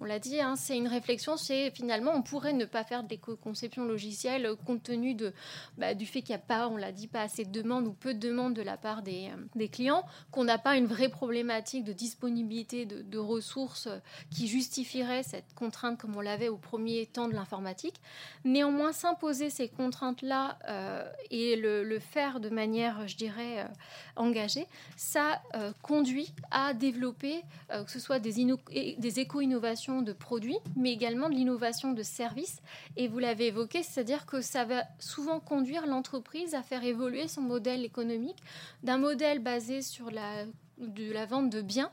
On l'a dit, hein, c'est une réflexion, c'est finalement on pourrait ne pas faire de l'éco-conception logicielle euh, compte tenu de, bah, du fait qu'il n'y a pas, on l'a dit, pas assez de demandes ou peu de demandes de la part des, clients, qu'on n'a pas une vraie problématique de disponibilité de, ressources qui justifierait cette contrainte comme on l'avait au premier temps de l'informatique. Néanmoins, s'imposer ces contraintes-là et le faire de manière, je dirais, euh, engagée, ça euh, conduit à développer, euh, que ce soit des, éco-innovations de produits, mais également de l'innovation de services. Et vous l'avez évoqué, c'est-à-dire que ça va souvent conduire l'entreprise à faire évoluer son modèle économique d'un modèle basé sur la vente de biens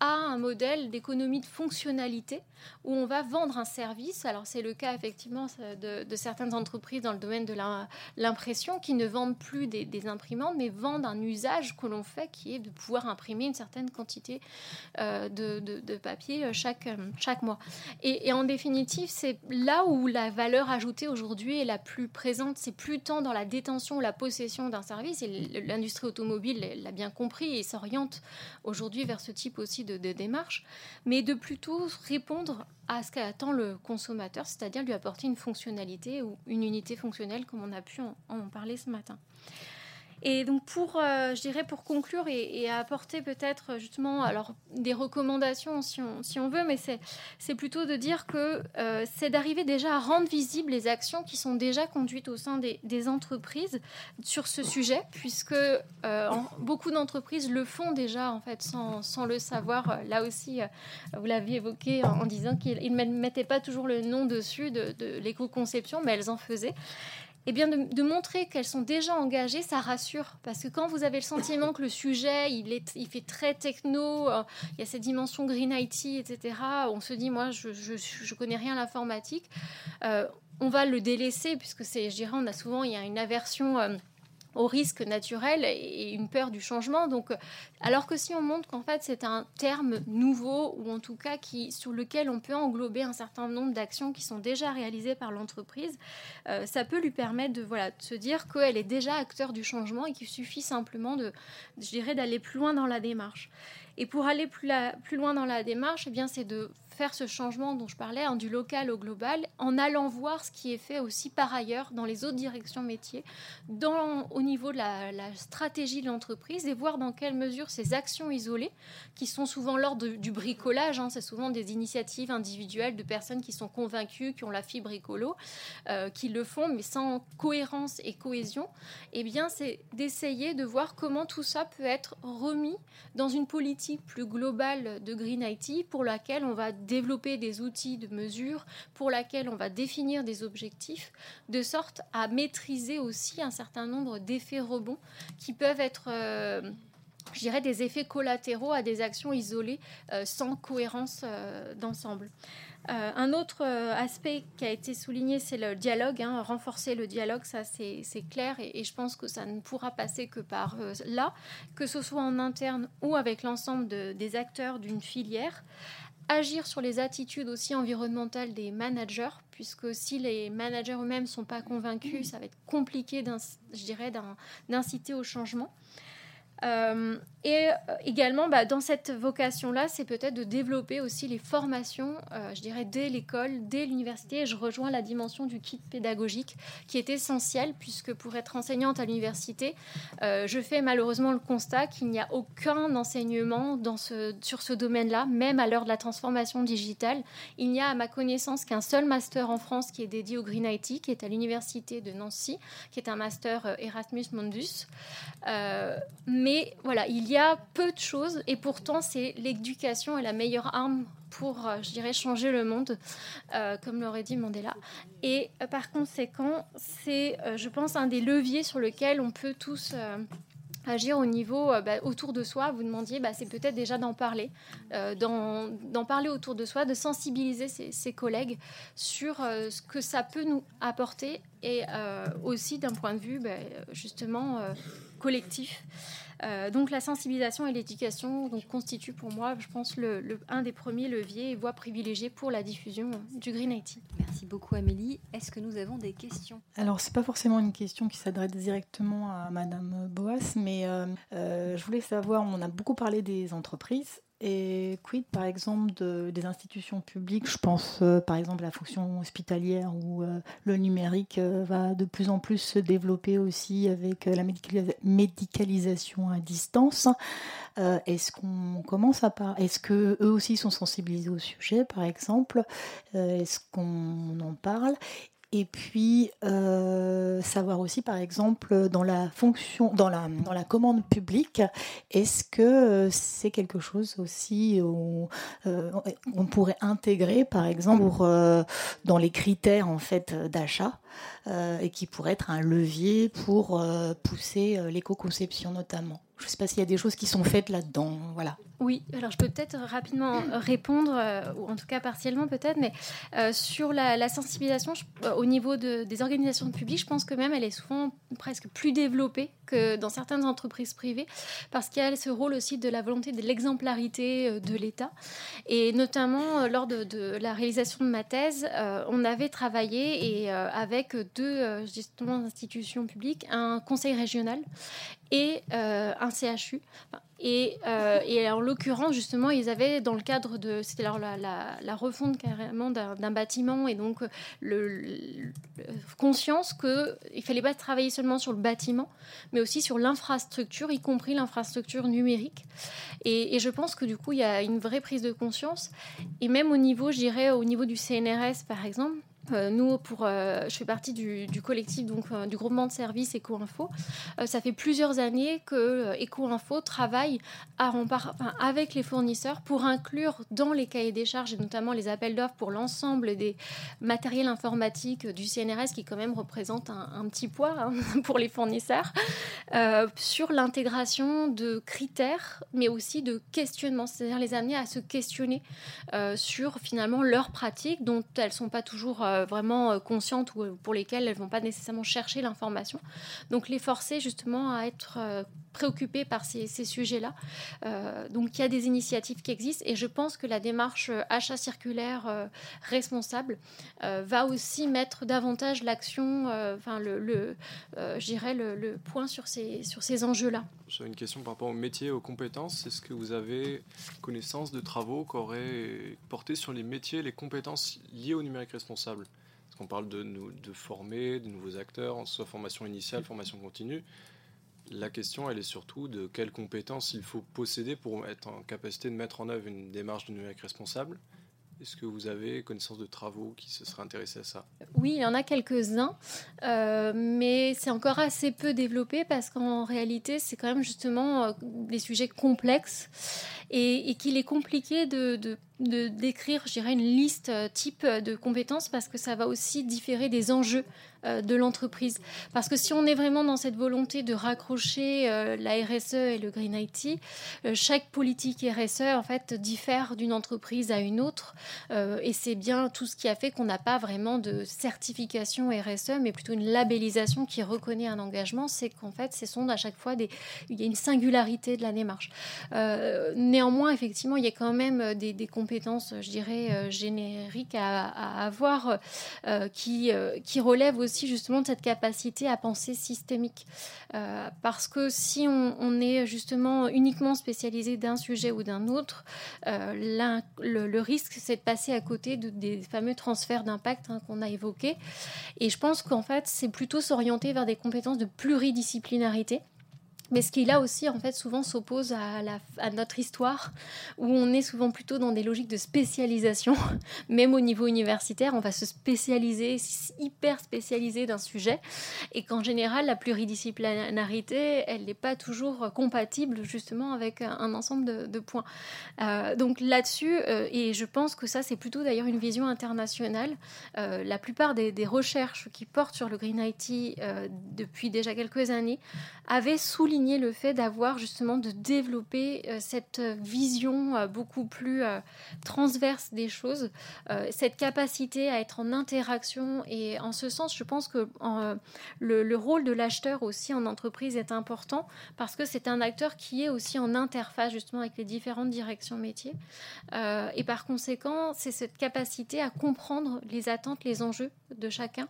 à un modèle d'économie de fonctionnalité où on va vendre un service. Alors c'est le cas effectivement de, de, certaines entreprises dans le domaine de l'impression qui ne vendent plus des, imprimantes mais vendent un usage que l'on fait qui est de pouvoir imprimer une certaine quantité euh, de, papier chaque, chaque mois. Et, et en définitive, c'est là où la valeur ajoutée aujourd'hui est la plus présente. C'est plus tant dans la détention ou la possession d'un service. Et l'industrie automobile l'a bien compris et s'oriente aujourd'hui vers ce type aussi de, démarche, mais de plutôt répondre à ce qu'attend le consommateur, c'est-à-dire lui apporter une fonctionnalité ou une unité fonctionnelle, comme on a pu en parler ce matin. Et donc pour, euh, je dirais pour conclure et, apporter peut-être justement alors des recommandations si on, veut, mais c'est plutôt de dire que euh, c'est d'arriver déjà à rendre visibles les actions qui sont déjà conduites au sein des, entreprises sur ce sujet, puisque euh, beaucoup d'entreprises le font déjà en fait sans, sans le savoir. Là aussi, vous l'avez évoqué en, disant qu'ils ne mettaient pas toujours le nom dessus de, de l'éco-conception, mais elles en faisaient eh bien de, montrer qu'elles sont déjà engagées, ça rassure. Parce que quand vous avez le sentiment que le sujet, il, est, il fait très techno, euh, il y a cette dimension green IT, etc., on se dit, moi, je je, je connais rien à l'informatique, euh, on va le délaisser, puisque c'est, je dirais, on a souvent, il y a une aversion... Euh, au risque naturel et une peur du changement. Donc, alors que si on montre qu'en fait c'est un terme nouveau ou en tout cas qui, sur lequel on peut englober un certain nombre d'actions qui sont déjà réalisées par l'entreprise, euh, ça peut lui permettre de, voilà, de se dire qu'elle est déjà acteur du changement et qu'il suffit simplement de, je dirais, d'aller plus loin dans la démarche. Et pour aller plus, loin dans la démarche, eh bien, c'est de faire ce changement dont je parlais, hein, du local au global, en allant voir ce qui est fait aussi par ailleurs dans les autres directions métiers, au niveau de la, la stratégie de l'entreprise et voir dans quelle mesure ces actions isolées, qui sont souvent l'ordre du bricolage, hein, c'est souvent des initiatives individuelles de personnes qui sont convaincues, qui ont la fibre écolo, euh, qui le font, mais sans cohérence et cohésion, eh bien, c'est d'essayer de voir comment tout ça peut être remis dans une politique plus globale de Green IT pour laquelle on va développer des outils de mesure pour laquelle on va définir des objectifs, de sorte à maîtriser aussi un certain nombre d'effets rebonds qui peuvent être... Euh, je dirais, des effets collatéraux à des actions isolées sans cohérence d'ensemble. un autre aspect qui a été souligné, c'est le dialogue. Hein, renforcer le dialogue, ça c'est clair, et, je pense que ça ne pourra passer que par là, que ce soit en interne ou avec l'ensemble des acteurs d'une filière agir sur les attitudes aussi environnementales des managers, puisque si les managers eux-mêmes ne sont pas convaincus, ça va être compliqué, je dirais, d'inciter au changement. Euh, et euh, également, bah, dans cette vocation-là, c'est peut-être de développer aussi les formations, euh, je dirais, dès l'école, dès l'université. Je rejoins la dimension du kit pédagogique qui est essentielle, puisque pour être enseignante à l'université, je fais malheureusement le constat qu'il n'y a aucun enseignement dans ce, sur ce domaine-là, même à l'heure de la transformation digitale. Il n'y a, à ma connaissance, qu'un seul master en France qui est dédié au Green IT, qui est à l'université de Nancy, qui est un master Erasmus Mundus. mais voilà, il y a peu de choses et pourtant c'est l'éducation est la meilleure arme pour, euh, je dirais, changer le monde, euh, comme l'aurait dit Mandela. Et euh, par conséquent, c'est, je pense, un des leviers sur lequel on peut tous agir au niveau bah, autour de soi. Vous demandiez, bah, c'est peut-être déjà d'en parler, d'en parler autour de soi, de sensibiliser ses, collègues sur ce que ça peut nous apporter et aussi d'un point de vue bah, justement collectif. Euh, donc la sensibilisation et l'éducation donc, constituent pour moi, je pense, le, un des premiers leviers et voies privilégiées pour la diffusion du Green IT. Merci beaucoup Amélie. Est-ce que nous avons des questions? Alors c'est pas forcément une question qui s'adresse directement à Madame Boas, mais euh, euh, je voulais savoir, on a beaucoup parlé des entreprises et quid, par exemple, de, des institutions publiques? Je pense, euh, par exemple, à la fonction hospitalière où euh, le numérique euh, va de plus en plus se développer aussi avec la médicalisation à distance. Est-ce qu'on commence à parler Est-ce que eux aussi sont sensibilisés au sujet, par exemple? Est-ce qu'on en parle? Et puis euh, savoir aussi, par exemple, dans la fonction, dans la, commande publique, est-ce que euh, c'est quelque chose aussi où euh, on pourrait intégrer, par exemple, dans les critères en fait d'achat et qui pourrait être un levier pour pousser l'éco-conception notamment. Je ne sais pas s'il y a des choses qui sont faites là-dedans. Voilà. Oui, alors je peux peut-être rapidement répondre, euh, ou en tout cas partiellement peut-être, mais euh, sur la, sensibilisation euh, au niveau des organisations publiques, je pense que même elle est souvent presque plus développée que dans certaines entreprises privées, parce qu'il y a ce rôle aussi de la volonté de l'exemplarité de l'État. Et notamment lors de, la réalisation de ma thèse, on avait travaillé et, avec deux justement, institutions publiques, un conseil régional et un CHU, euh, et, en l'occurrence, justement, ils avaient, dans le cadre de. C'était la, la, refonte carrément d'un bâtiment, et donc le, conscience qu'il ne fallait pas travailler seulement sur le bâtiment, mais aussi sur l'infrastructure, y compris l'infrastructure numérique. Et, et, je pense que du coup, il y a une vraie prise de conscience. Et même au niveau, je dirais, au niveau du CNRS, par exemple, euh, nous, pour, euh, je fais partie du, collectif donc euh, du groupement de services EcoInfo. ça fait plusieurs années que EcoInfo travaille avec les fournisseurs pour inclure dans les cahiers des charges et notamment les appels d'offres pour l'ensemble des matériels informatiques du CNRS qui quand même représente un, petit poids hein, pour les fournisseurs sur l'intégration de critères mais aussi de questionnements, c'est-à-dire les amener à se questionner sur finalement leurs pratiques dont elles sont pas toujours euh, vraiment euh, conscientes ou euh, pour lesquelles elles vont pas nécessairement chercher l'information. Donc les forcer justement à être préoccupées par ces, sujets-là. donc il y a des initiatives qui existent et je pense que la démarche achat circulaire responsable va aussi mettre davantage l'action, enfin le, le le, le, point sur ces, sur ces enjeux-là. J'ai une question par rapport au métier, aux compétences. Est-ce que vous avez connaissance de travaux qui auraient porté sur les métiers, les compétences liées au numérique responsable? Qu'on parle de, de former de nouveaux acteurs, soit formation initiale, formation continue. La question, elle est surtout de quelles compétences il faut posséder pour être en capacité de mettre en œuvre une démarche de numérique responsable est-ce que vous avez connaissance de travaux qui se seraient intéressés à ça? Oui, il y en a quelques-uns, euh, mais c'est encore assez peu développé parce qu'en réalité, c'est quand même justement euh, des sujets complexes et, qu'il est compliqué de, d'écrire, je dirais, une liste euh, type de compétences parce que ça va aussi différer des enjeux de l'entreprise. Parce que si on est vraiment dans cette volonté de raccrocher euh, la RSE et le Green IT, euh, chaque politique RSE en fait diffère d'une entreprise à une autre. et c'est bien tout ce qui a fait qu'on n'a pas vraiment de certification RSE, mais plutôt une labellisation qui reconnaît un engagement. C'est qu'en fait, ce sont à chaque fois des, il y a une singularité de la démarche. néanmoins, effectivement, il y a quand même des, compétences, je dirais, génériques à, à avoir qui, qui relèvent aussi aussi justement de cette capacité à penser systémique. Euh, parce que si on, est justement uniquement spécialisé d'un sujet ou d'un autre, euh, le, risque, c'est de passer à côté de, des fameux transferts d'impact hein, qu'on a évoqués. Et je pense qu'en fait, c'est plutôt s'orienter vers des compétences de pluridisciplinarité mais ce qui là aussi en fait souvent s'oppose à, notre histoire où on est souvent plutôt dans des logiques de spécialisation. Même au niveau universitaire on va se spécialiser hyper spécialiser d'un sujet. Et qu'en général la pluridisciplinarité elle n'est pas toujours compatible justement avec un ensemble de, points. Euh, donc là-dessus euh, et je pense que ça c'est plutôt d'ailleurs une vision internationale. Euh, la plupart des, des, recherches qui portent sur le green IT depuis déjà quelques années avaient souligné le fait d'avoir justement de développer euh, cette vision euh, beaucoup plus euh, transverse des choses, cette capacité à être en interaction et en ce sens, je pense que le, rôle de l'acheteur aussi en entreprise est important parce que c'est un acteur qui est aussi en interface justement avec les différentes directions métiers et par conséquent, c'est cette capacité à comprendre les attentes, les enjeux de chacun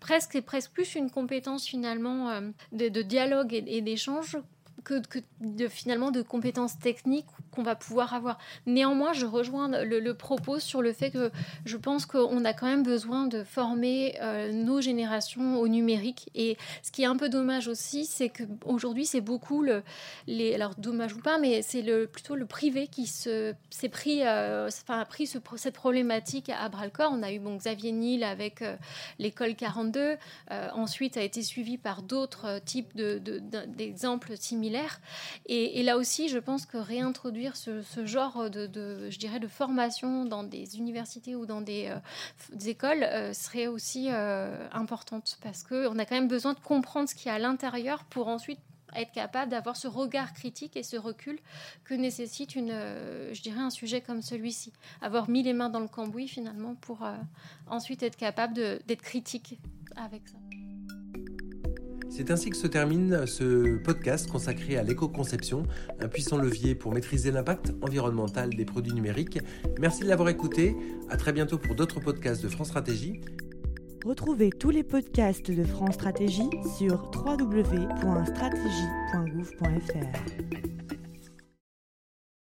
presque, c'est presque plus une compétence finalement euh, de, dialogue et d'échange que, de, finalement de compétences techniques qu'on va pouvoir avoir. Néanmoins, je rejoins le, propos sur le fait que je pense qu'on a quand même besoin de former euh, nos générations au numérique. Et ce qui est un peu dommage aussi, c'est qu'aujourd'hui, c'est beaucoup le, les, alors dommage ou pas, mais c'est le, plutôt le privé qui se, s'est pris, euh, enfin, a pris ce, cette problématique à bras le corps. On a eu bon, Xavier Niel avec euh, l'école 42, ensuite a été suivi par d'autres types de, d'exemples similaires et, là aussi, je pense que réintroduire ce, genre de, je dirais, de formation dans des universités ou dans des, euh, écoles euh, serait aussi euh, importante parce qu'on a quand même besoin de comprendre ce qu'il y a à l'intérieur pour ensuite être capable d'avoir ce regard critique et ce recul que nécessite une, je dirais, un sujet comme celui-ci. Avoir mis les mains dans le cambouis finalement pour ensuite être capable d'être critique avec ça. C'est ainsi que se termine ce podcast consacré à l'éco-conception, un puissant levier pour maîtriser l'impact environnemental des produits numériques. Merci de l'avoir écouté. À très bientôt pour d'autres podcasts de France Stratégie. Retrouvez tous les podcasts de France Stratégie sur www.stratégie.gouv.fr.